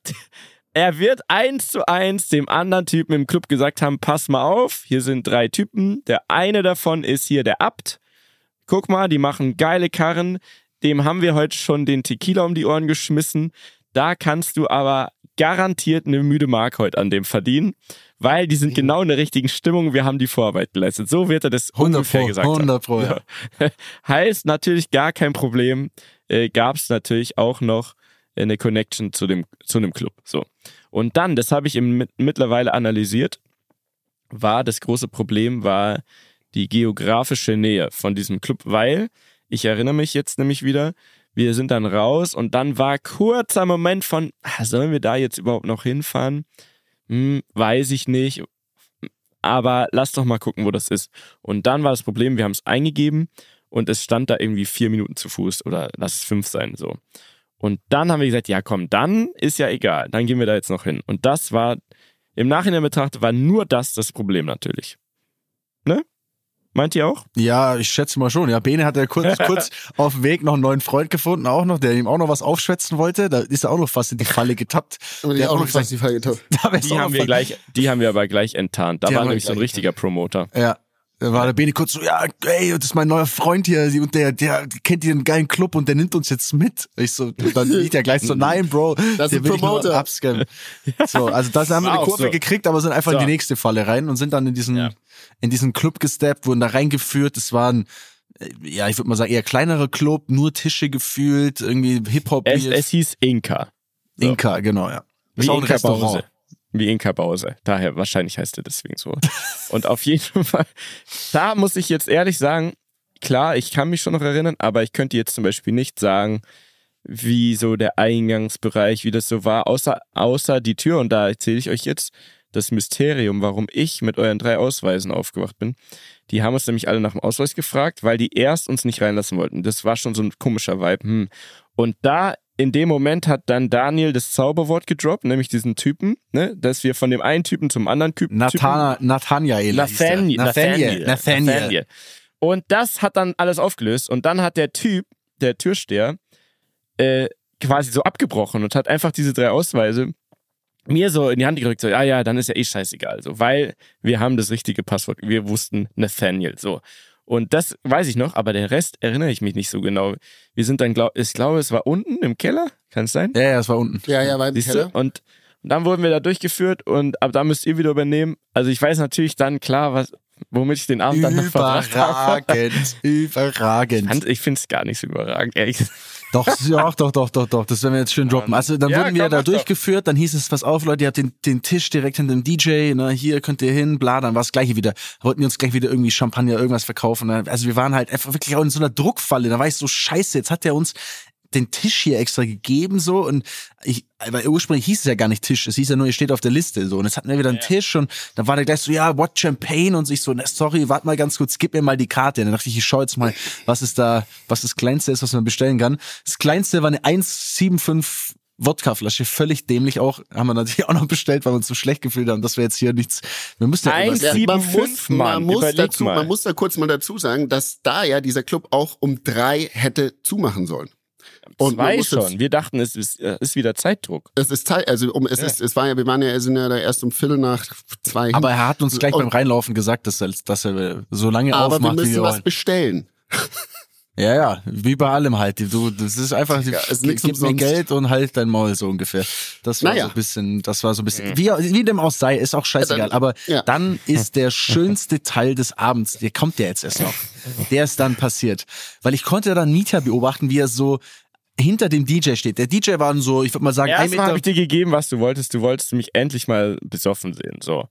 er wird eins zu eins dem anderen Typen im Club gesagt haben, pass mal auf, hier sind drei Typen, der eine davon ist hier der Abt. Guck mal, die machen geile Karren, dem haben wir heute schon den Tequila um die Ohren geschmissen. Da kannst du aber garantiert eine müde Mark heute an dem verdienen, weil die sind genau in der richtigen Stimmung, wir haben die Vorarbeit geleistet. So wird er das 100 ungefähr Pro, gesagt haben. 100 Pro, ja. heißt natürlich gar kein Problem, äh, gab es natürlich auch noch eine Connection zu dem, zu einem Club. So. Und dann, das habe ich im, mit- mittlerweile analysiert, war das große Problem, war die geografische Nähe von diesem Club, weil, ich erinnere mich jetzt nämlich wieder, wir sind dann raus und dann war kurzer Moment von, ah, sollen wir da jetzt überhaupt noch hinfahren? Hm, weiß ich nicht. Aber lass doch mal gucken, wo das ist. Und dann war das Problem, wir haben es eingegeben und es stand da irgendwie vier Minuten zu Fuß oder lass es fünf sein, so. Und dann haben wir gesagt, ja komm, dann ist ja egal, dann gehen wir da jetzt noch hin. Und das war, im Nachhinein betrachtet, war nur das das Problem natürlich. Meint ihr auch? Ja, ich schätze mal schon. Ja, Bene hat ja kurz, kurz auf dem Weg noch einen neuen Freund gefunden, auch noch, der ihm auch noch was aufschwätzen wollte. Da ist er auch noch fast in die Falle getappt. Aber die Der hat auch noch fast die Fall getoppt. da wär's Die haben wir gleich, die haben wir aber gleich enttarnt. Da Die war nämlich so ein richtiger Promoter. Ja. Da war der Bene kurz so, ja, ey, das ist mein neuer Freund hier, und der, der kennt hier einen geilen Club und der nimmt uns jetzt mit. Ich so, dann liegt er gleich so, nein, Bro, Das ist ein Promoter. abscammen. So, also das haben wir eine Kurve so. gekriegt, aber sind einfach in So. die nächste Falle rein und sind dann in diesen, Ja. in diesen Club gesteppt, wurden da reingeführt. Es waren, äh, ja, ich würde mal sagen, eher kleinerer Club, nur Tische gefühlt, irgendwie Hip-Hop, Es, es hieß Inka. so. Inka, genau, ja. Wie Ist auch ein Inka Restaurant. Bause. Wie Inka Bause. Daher wahrscheinlich heißt er deswegen so. Und auf jeden Fall, da muss ich jetzt ehrlich sagen, klar, ich kann mich schon noch erinnern, aber ich könnte jetzt zum Beispiel nicht sagen, wie so der Eingangsbereich, wie das so war, außer, außer die Tür. Und da erzähle ich euch jetzt das Mysterium, warum ich mit euren drei Ausweisen aufgewacht bin. Die haben uns nämlich alle nach dem Ausweis gefragt, weil die erst uns nicht reinlassen wollten. Das war schon so ein komischer Vibe. Hm. Und da in dem Moment hat dann Daniel das Zauberwort gedroppt, nämlich diesen Typen, ne, dass wir von dem einen Typen zum anderen Typen. Nathana, der. Nathaniel, Nathaniel. Nathaniel. Nathaniel. Und das hat dann alles aufgelöst. Und dann hat der Typ, der Türsteher, äh, quasi so abgebrochen und hat einfach diese drei Ausweise mir so in die Hand gedrückt, so, ja, ja, dann ist ja eh scheißegal, so, weil wir haben das richtige Passwort, wir wussten Nathaniel, so. Und das weiß ich noch, aber der Rest erinnere ich mich nicht so genau. Wir sind dann, glaub, ich glaube, es war unten im Keller, kann es sein? Ja, ja, das war unten. Ja, ja, war im Siehst du? Keller. Und, und dann wurden wir da durchgeführt und ab da müsst ihr wieder übernehmen. Also ich weiß natürlich dann klar, was, womit ich den Abend dann noch verbracht habe. Überragend, überragend. Fand- Ich finde es gar nicht so überragend, ehrlich gesagt. Doch, doch, doch, doch, doch, doch. Das werden wir jetzt schön droppen. Also dann Ja, wurden wir komm, da durchgeführt, dann hieß es, pass auf, Leute, ihr habt den, den Tisch direkt hinter dem DJ, ne, hier könnt ihr hin, bla, dann war das gleiche wieder. Wollten wir uns gleich wieder irgendwie Champagner, irgendwas verkaufen. ne? Also wir waren halt einfach wirklich auch in so einer Druckfalle. Da war ich so, scheiße, jetzt hat er uns den Tisch hier extra gegeben so und ich, weil ursprünglich hieß es ja gar nicht Tisch, es hieß ja nur, ihr steht auf der Liste so und jetzt hatten wir wieder einen Tisch und dann war der gleich so, ja, what Champagne und sich so, na, sorry, warte mal ganz kurz, gib mir mal die Karte. Und dann dachte ich, ich schau jetzt mal, was ist da, was das Kleinste ist, was man bestellen kann. Das Kleinste war eine 175 Wodkaflasche, völlig dämlich auch, haben wir natürlich auch noch bestellt, weil wir uns so schlecht gefühlt haben, dass wir jetzt hier nichts, wir müssen ja Eins- irgendwas- Ja, man 7,5 muss, man, muss dazu, mal. man muss da kurz mal dazu sagen, dass da ja dieser Club auch um drei hätte zumachen sollen. Und Zwei schon. Wir dachten, es ist, äh, ist wieder Zeitdruck. Es ist Zeit, also um, es Ja. ist, es war ja, wir waren ja, sind ja da erst um Viertel nach zwei. aber er hat uns gleich Und- beim Reinlaufen gesagt, dass er, dass er so lange aber wir aufmacht, wie müssen wir was wollen. bestellen. Ja, ja, wie bei allem halt. Du, das ist einfach, Ja, ist gib mir. Geld und halt dein Maul so ungefähr. Das war Naja. so ein bisschen, das war so ein bisschen, wie, wie dem auch sei, ist auch scheißegal. Ja, dann- aber ja. dann ist der schönste Teil des Abends, der kommt ja jetzt erst noch. Der ist dann passiert. Weil ich konnte dann Mieter beobachten, wie er so hinter dem DJ steht. Der DJ war so, ich würde mal sagen, Erstmal habe ich dir gegeben, was du wolltest. Du wolltest mich endlich mal besoffen sehen. So.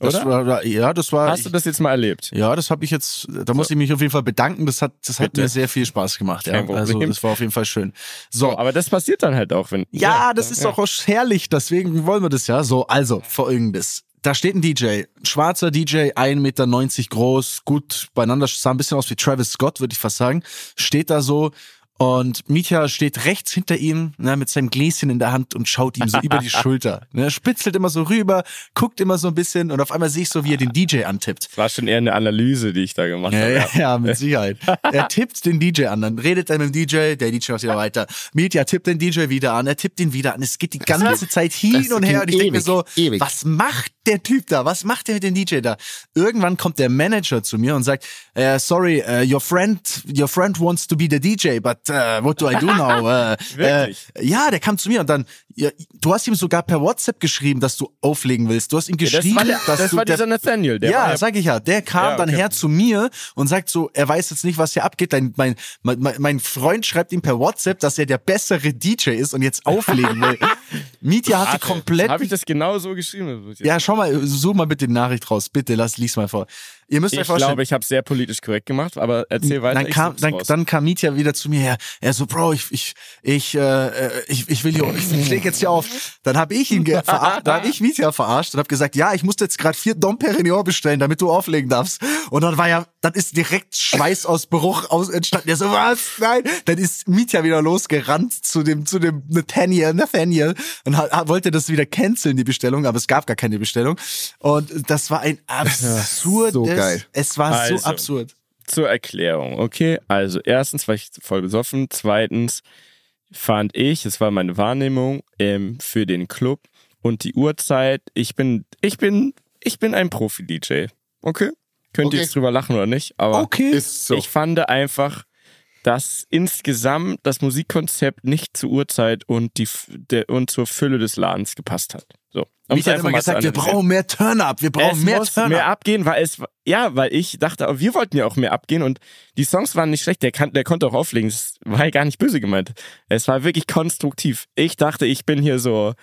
Das Oder? war, ja, das war. Hast du das jetzt mal erlebt? Ja, das habe ich jetzt, da muss ich mich auf jeden Fall bedanken. Das hat, das hat Bitte. mir sehr viel Spaß gemacht. Ja. Also das war auf jeden Fall schön. So, Aber das passiert dann halt auch, wenn. Ja, das ist ja. doch auch herrlich, deswegen wollen wir das ja. So, also, folgendes. Da steht ein DJ, ein schwarzer DJ, 1,90 Meter groß, gut beieinander, sah ein bisschen aus wie Travis Scott, würde ich fast sagen. Steht da so und Mietja steht rechts hinter ihm ne, mit seinem Gläschen in der Hand und schaut ihm so über die Schulter. Ne, spitzelt immer so rüber, guckt immer so ein bisschen und auf einmal sehe ich so, wie er den DJ antippt. Das war schon eher eine Analyse, die ich da gemacht Ja, habe. ja, ja, mit Sicherheit. Er tippt den DJ an, dann redet er mit dem DJ, der DJ macht wieder weiter. Mietja tippt den DJ wieder an, er tippt ihn wieder an. Es geht die ganze Zeit hin und her und ich denke mir so, ewig. was macht der Typ da? Was macht der mit dem DJ da? Irgendwann kommt der Manager zu mir und sagt, äh, sorry, uh, your friend, your friend wants to be the DJ, but uh, what do I do now? Wirklich? Ja, der kam zu mir und dann, ja, du hast ihm sogar per WhatsApp geschrieben, dass du auflegen willst. Du hast ihm Das geschrieben, war, der, dass das du war der dieser Nathaniel. Der ja, war sag ich ja. Der kam Ja, dann okay. her zu mir und sagt so, er weiß jetzt nicht, was hier abgeht. Mein, mein, mein- mein Freund schreibt ihm per WhatsApp, dass er der bessere DJ ist und jetzt auflegen will. Mietja hatte komplett. Habe ich das genau so geschrieben? ja, schau mal, such mal bitte die Nachricht raus. Bitte, lass, lies mal vor. Ihr müsst euch ich vorstellen. glaube, ich habe sehr politisch korrekt gemacht, aber erzähl weiter. dann ich kam, dann, dann kam Mietja wieder zu mir her. Er so, Bro, ich, ich, ich, äh, äh, ich, ich will hier, ich leg jetzt hier auf. Dann habe ich ihn verarscht, dann habe ich Mietja verarscht und habe gesagt, ja, ich musste jetzt gerade vier Dom Perignon bestellen, damit du auflegen darfst. Und dann war ja, dann ist direkt Schweißausbruch aus entstanden. Der so, was? Nein. Dann ist Mietja wieder losgerannt zu dem, zu dem Nathaniel, Nathaniel und hat, wollte das wieder canceln, die Bestellung, aber es gab gar keine Bestellung. Und das war ein absurdes geil. Es war Also. so absurd. Zur Erklärung, okay? Also erstens war ich voll besoffen, zweitens fand ich, es war meine Wahrnehmung ähm, für den Club und die Uhrzeit. Ich bin, ich bin, ich bin ein Profi-DJ, okay? Könnt ihr Okay. jetzt drüber lachen oder nicht? Aber Okay. Ist so. ich fand einfach, dass insgesamt das Musikkonzept nicht zur Uhrzeit und die der, und zur Fülle des Ladens gepasst hat. So. Es hat immer gesagt, wir brauchen mehr Turn-Up, wir brauchen es mehr muss Turn-Up. mehr abgehen, weil es ja, weil ich dachte, aber wir wollten ja auch mehr abgehen und die Songs waren nicht schlecht. Der, kann, der konnte auch auflegen. Das war ja gar nicht böse gemeint. Es war wirklich konstruktiv. Ich dachte, ich bin hier so,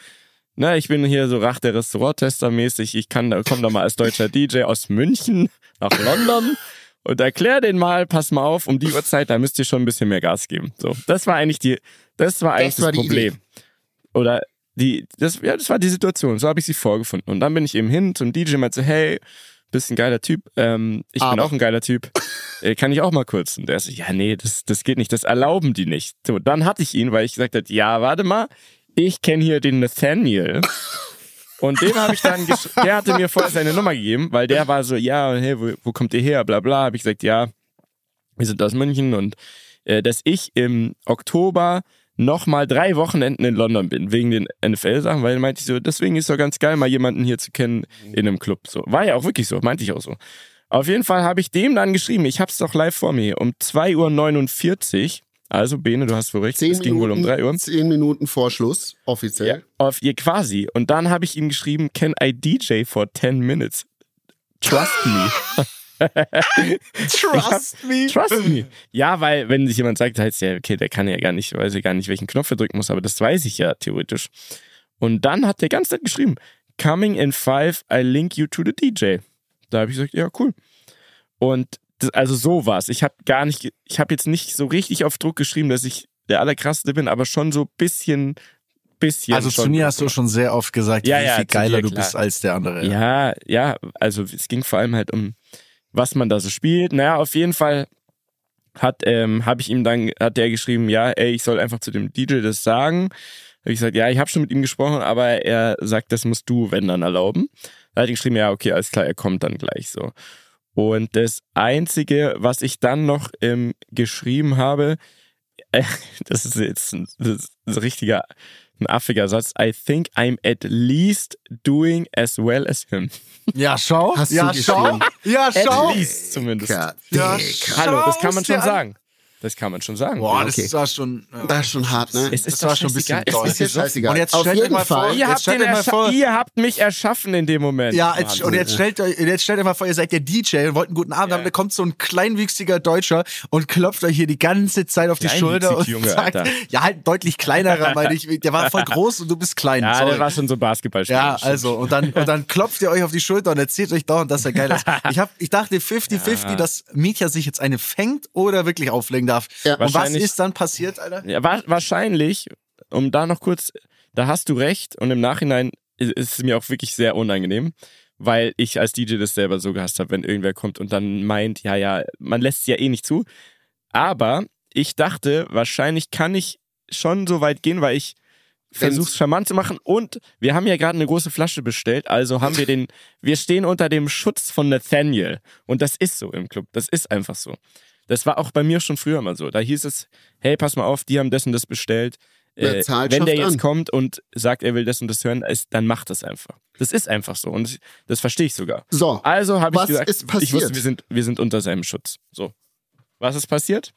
ne, ich bin hier so Rach der Restauranttester mäßig. Ich kann, da komm doch mal als deutscher DJ aus München nach London und erklär den mal, pass mal auf, um die Uhrzeit, da müsst ihr schon ein bisschen mehr Gas geben. So, das war eigentlich die, das war eigentlich das, war die Problem. Oder die, das, ja, das war die Situation. So habe ich sie vorgefunden. Und dann bin ich eben hin zum DJ und meinte so, hey, bist ein geiler Typ. Ähm, ich bin Aber- auch ein geiler Typ. Äh, kann ich auch mal kurz? Und der so, ja, nee, das, das geht nicht. Das erlauben die nicht. So, dann hatte ich ihn, weil ich gesagt habe, ja, warte mal, ich kenne hier den Nathaniel. Und dem habe ich dann, der hatte mir vorher seine Nummer gegeben, weil der war so, ja, hey, wo, wo kommt ihr her? Bla bla. Habe ich gesagt, ja, wir sind aus München und äh, dass ich im Oktober nochmal drei Wochenenden in London bin, wegen den NFL-Sachen, weil meinte ich so, deswegen ist doch ganz geil, mal jemanden hier zu kennen in einem Club. So, war ja auch wirklich so, meinte ich auch so. Auf jeden Fall habe ich dem dann geschrieben, ich hab's doch live vor mir, um 2.49 Uhr, also Bene, du hast wohl recht, Zehn es ging wohl um 3 Uhr. Zehn Minuten vor Schluss, offiziell. Ja, auf ihr quasi. Und dann habe ich ihm geschrieben, can I DJ for 10 minutes? Trust me. Trust me. Trust me. Ja, weil wenn sich jemand sagt, heißt ja, okay, der kann ja gar nicht, weiß ja gar nicht, welchen Knopf er drücken muss, aber das weiß ich ja theoretisch. Und dann hat der ganz nett geschrieben, coming in five, I link you to the DJ. Da habe ich gesagt, ja, cool. Und also so war's. Ich habe gar nicht, ich habe jetzt nicht so richtig auf Druck geschrieben, dass ich der allerkrasseste bin, aber schon so bisschen, bisschen. Also zu mir hast du schon sehr oft gesagt, Ja, wie ja, viel geiler dir, du bist als der andere. Ja, ja, also es ging vor allem halt um, was man da so spielt. Naja, auf jeden Fall hat ähm, habe ich ihm dann hat der geschrieben, ja, ey, ich soll einfach zu dem DJ das sagen. Hab ich gesagt, ja, ich habe schon mit ihm gesprochen, aber er sagt, das musst du, wenn dann erlauben. Da hat er geschrieben, ja, okay, alles klar, er kommt dann gleich so. Und das einzige, was ich dann noch ähm, geschrieben habe, äh, das ist jetzt ein, das ist ein richtiger ein affiger Satz. I think I'm at least doing as well as him. Ja, schau. Hast du ja, geschrieben? schau. Ja, schau. At least zumindest. Ja. Hallo, das kann man schon an. sagen. Das kann man schon sagen. Boah, Ja, das okay. war schon. Ja. Das ist schon hart, ne? es ist das war schon ein bisschen scheißegal. doll. Es ist ist scheißegal. Und jetzt Auf stellt euch jeden mal vor, Fall. Ihr jetzt habt, stellt mal vor, ihr habt mich erschaffen in dem Moment. Ja, jetzt, und jetzt stellt, euch, jetzt stellt euch mal vor, ihr seid der DJ und wollt einen guten Abend haben, da kommt so ein kleinwüchsiger Deutscher und klopft euch hier die ganze Zeit auf die Schulter und Junge, sagt, Alter. ja, halt deutlich kleinerer, meine ich. Der war voll groß und du bist klein. ja, Sorry. der war schon so Basketballspieler. Ja, also, und dann, und dann klopft ihr euch auf die Schulter und erzählt euch dauernd, dass er geil ist. Ich, hab, ich dachte 50-50, dass Mietja sich jetzt eine fängt oder wirklich auflegen darf. Ja. und was ist dann passiert, Alter? Ja, wa wahrscheinlich, um da noch kurz, da hast du recht und im Nachhinein ist es mir auch wirklich sehr unangenehm, weil ich als DJ das selber so gehasst habe, wenn irgendwer kommt und dann meint, ja, ja, man lässt es ja eh nicht zu. Aber ich dachte, wahrscheinlich kann ich schon so weit gehen, weil ich versuch's charmant zu machen und wir haben ja gerade eine große Flasche bestellt, also haben wir den, wir stehen unter dem Schutz von Nathaniel und das ist so im Club, das ist einfach so. Das war auch bei mir schon früher mal so. Da hieß es, hey, pass mal auf, die haben das und das bestellt. Äh, wenn der jetzt an. kommt und sagt, er will das und das hören, ist, dann macht das einfach. Das ist einfach so und das verstehe ich sogar. So, Also habe ich was gesagt, ich wusste, wir sind, wir sind unter seinem Schutz. So. Was ist passiert?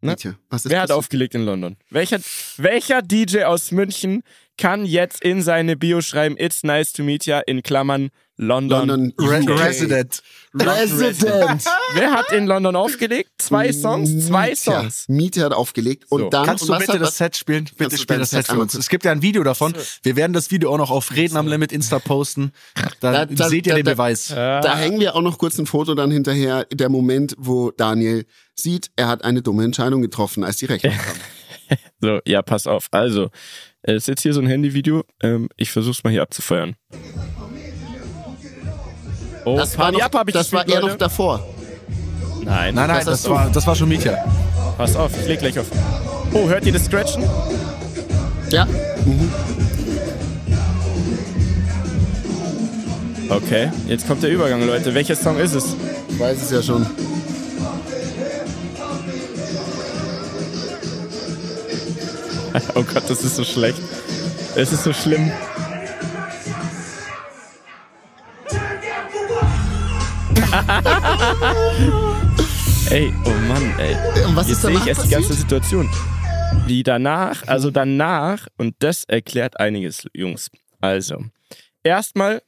Ne? Mietja, was ist Wer hat passiert? aufgelegt in London? Welcher, welcher DJ aus München kann jetzt in seine Bio schreiben, It's nice to meet ya, in Klammern London. London Re UK. Resident. Resident. Wer hat in London aufgelegt? Zwei Songs? Zwei. Songs. Mietja hat aufgelegt und So. dann Kannst du bitte hat, das Set spielen? Bitte spiel das Set für uns. Es gibt ja ein Video davon. Wir werden das Video auch noch auf Reden am Limit Insta posten. Da, Da- da- seht ihr da- den da- Beweis. Da hängen wir auch noch kurz ein Foto dann hinterher. Der Moment, wo Daniel sieht, er hat eine dumme Entscheidung getroffen, als die Rechnung kam. So, ja, pass auf. Also, es ist jetzt hier so ein Handyvideo. Ähm, ich versuch's mal hier abzufeuern. Oh, Das war, Party noch, ab hab ich das war eher noch davor. Nein, Nein, nein, Was das du? war, das war schon Mietja. pass auf, ich leg gleich auf. Oh, hört ihr das Scratchen? Ja. Okay, jetzt kommt der Übergang, Leute. Welcher Song ist es? Ich weiß es ja schon. Oh Gott, das ist so schlecht. Es ist so schlimm. ey, oh Mann, ey. Und was Jetzt ist sehe ich erst die ganze? Situation. Wie danach, also danach, und das erklärt einiges, Jungs. Also, erstmal,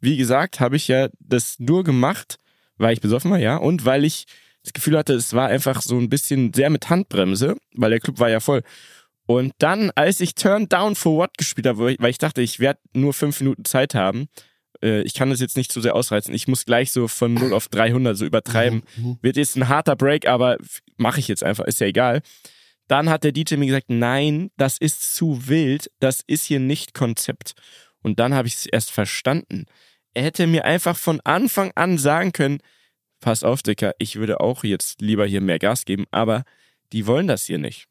wie gesagt, habe ich ja das nur gemacht, weil ich besoffen war, ja, und weil ich das Gefühl hatte, es war einfach so ein bisschen sehr mit Handbremse, weil der Club war ja voll. Und dann, als ich Turn Down for What gespielt habe, weil ich- dachte, ich werde nur fünf Minuten Zeit haben, äh, ich kann das jetzt nicht zu sehr ausreizen, ich muss gleich so von 0 auf 300 so übertreiben. Wird jetzt ein harter Break, aber mache ich jetzt einfach, ist ja egal. Dann hat der DJ mir gesagt, nein, das ist zu wild, das ist hier nicht Konzept. Und dann habe ich es erst verstanden. Er hätte mir einfach von Anfang an sagen können, pass auf, Dicker, ich würde auch jetzt lieber hier mehr Gas geben, aber die wollen das hier nicht.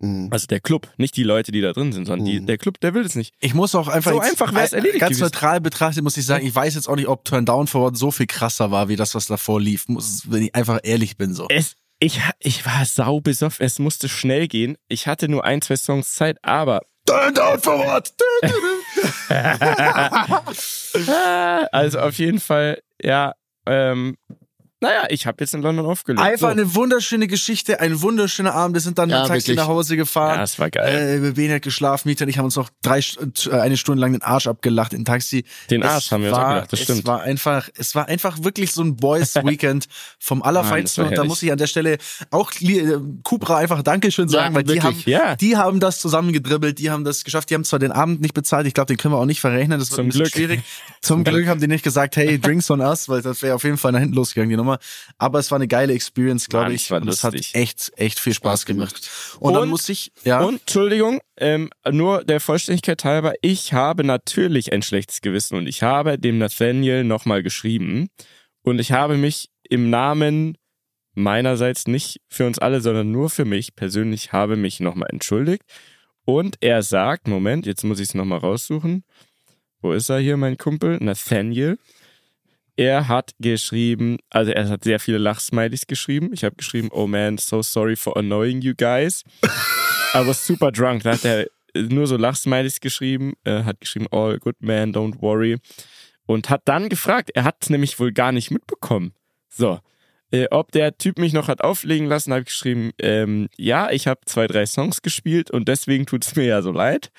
Mhm. Also der Club, nicht die Leute, die da drin sind, sondern die, Mhm. der Club, der will es nicht. Ich muss auch einfach. So jetzt- einfach wär's erledigt Ganz gewesen. neutral betrachtet muss ich sagen, ich weiß jetzt auch nicht, ob Turn Down Forward so viel krasser war, wie das, was davor lief. Muss, wenn ich einfach ehrlich bin, so. Es, ich, ich war sau besoffen, es musste schnell gehen. Ich hatte nur ein, zwei Songs Zeit, aber Turn Down Forward! also auf jeden Fall, ja, ähm, naja, ich habe jetzt in London aufgelegt. Einfach so. eine wunderschöne Geschichte, ein wunderschöner Abend. Wir sind dann Ja, mit dem Taxi wirklich. nach Hause gefahren. Ja, das war geil. Äh, Ben hat geschlafen, Mieter und ich haben uns noch drei, äh, eine Stunde lang den Arsch abgelacht im Taxi. Den Es Arsch haben wir uns gedacht, das es stimmt. war einfach, es war einfach wirklich so ein Boys Weekend vom Allerfeinsten. war und da muss ich an der Stelle auch li- äh, Cupra einfach Dankeschön sagen, Ja, weil die haben, wirklich. Ja. die haben das zusammengedribbelt, die haben das geschafft. Die haben zwar den Abend nicht bezahlt, ich glaube, den können wir auch nicht verrechnen. Das wird Zum ein bisschen Glück. schwierig. Zum Glück haben die nicht gesagt, hey, drinks on us, weil das wäre auf jeden Fall nach hinten losgegangen, die Nummer. Aber es war eine geile Experience, glaube ich. und es hat echt, echt viel Spaß Spaß gemacht. gemacht. Und, dann Und- muss ich, ja. Und, Entschuldigung, ähm, nur der Vollständigkeit halber, ich habe natürlich ein schlechtes Gewissen und ich habe dem Nathaniel nochmal geschrieben und ich habe mich im Namen meinerseits nicht für uns alle, sondern nur für mich persönlich habe mich nochmal entschuldigt und er sagt, Moment, jetzt muss ich es nochmal raussuchen. Wo ist er hier, mein Kumpel? Nathaniel. Er hat geschrieben, also er hat sehr viele Lachsmilies geschrieben. Ich habe geschrieben, oh man, so sorry for annoying you guys. I was super drunk. Da hat er nur so Lachsmilies geschrieben, äh, hat geschrieben, all good man, don't worry. Und hat dann gefragt, er hat es nämlich wohl gar nicht mitbekommen. So, äh, ob der Typ mich noch hat auflegen lassen, habe ich geschrieben, ähm, ja, ich habe zwei, drei Songs gespielt und deswegen tut es mir ja so leid.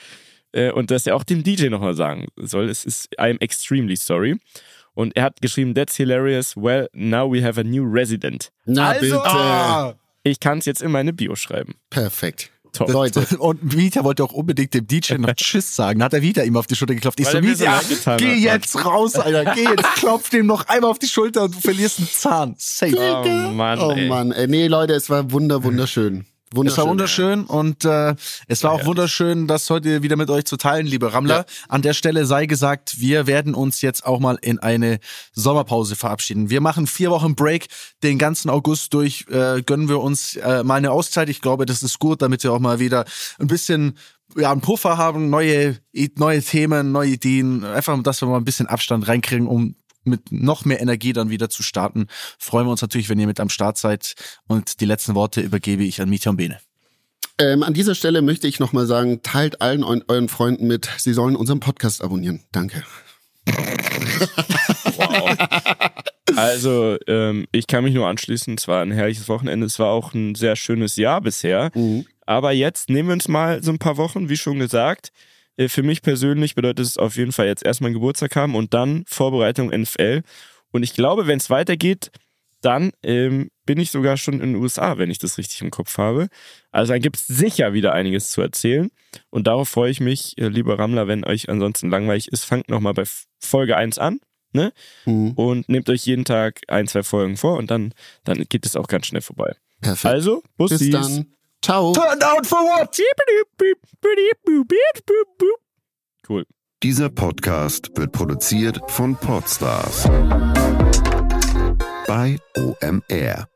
Äh, und dass er auch dem DJ nochmal sagen soll, es ist, I'm extremely sorry. Und er hat geschrieben, that's hilarious, well, now we have a new resident. Na also, bitte. ah, Ich kann es jetzt in meine Bio schreiben. Perfekt. Top. Leute, Und Vita wollte auch unbedingt dem DJ noch Tschüss sagen. Da hat er wieder ihm auf die Schulter geklopft. Ich Weil so, er mir so geh hat, jetzt raus, Alter. Geh jetzt, klopf dem noch einmal auf die Schulter und du verlierst einen Zahn. Safe. Oh Mann, oh ey. Mann, ey, nee, Leute, es war wunder, wunderschön. Es Wunderschön. war wunderschön und äh, es war auch Ja. wunderschön, das heute wieder mit euch zu teilen, liebe Rammler. An der Stelle sei gesagt, wir werden uns jetzt auch mal in eine Sommerpause verabschieden. Wir machen vier Wochen Break, den ganzen August durch äh, gönnen wir uns äh, mal eine Auszeit. Ich glaube, das ist gut, damit wir auch mal wieder ein bisschen ja, einen Puffer haben, neue, neue Themen, neue Ideen, einfach, dass wir mal ein bisschen Abstand reinkriegen, um mit noch mehr Energie dann wieder zu starten. Freuen wir uns natürlich, wenn ihr mit am Start seid. Und die letzten Worte übergebe ich an Mietja und Bene. Ähm, an dieser Stelle möchte ich nochmal sagen, teilt allen eu euren Freunden mit, sie sollen unseren Podcast abonnieren. Danke. Also, ähm, ich kann mich nur anschließen. Es war ein herrliches Wochenende. Es war auch ein sehr schönes Jahr bisher. Aber jetzt nehmen wir uns mal so ein paar Wochen, wie schon gesagt. Äh, Für mich persönlich bedeutet es auf jeden Fall jetzt erstmal Geburtstag haben und dann Vorbereitung NFL. Und ich glaube, wenn es weitergeht, dann ähm, bin ich sogar schon in den USA, wenn ich das richtig im Kopf habe. Also dann gibt es sicher wieder einiges zu erzählen. Und darauf freue ich mich, äh, lieber Rammler, wenn euch ansonsten langweilig ist, fangt nochmal bei Folge 1 an. Ne? Mhm. und nehmt euch jeden Tag ein, zwei Folgen vor und dann, dann geht es auch ganz schnell vorbei. Perfekt. Also, Bussis. Bis dann. Ciao. Turn down for what? Cool. Dieser Podcast wird produziert von Podstars bei OMR.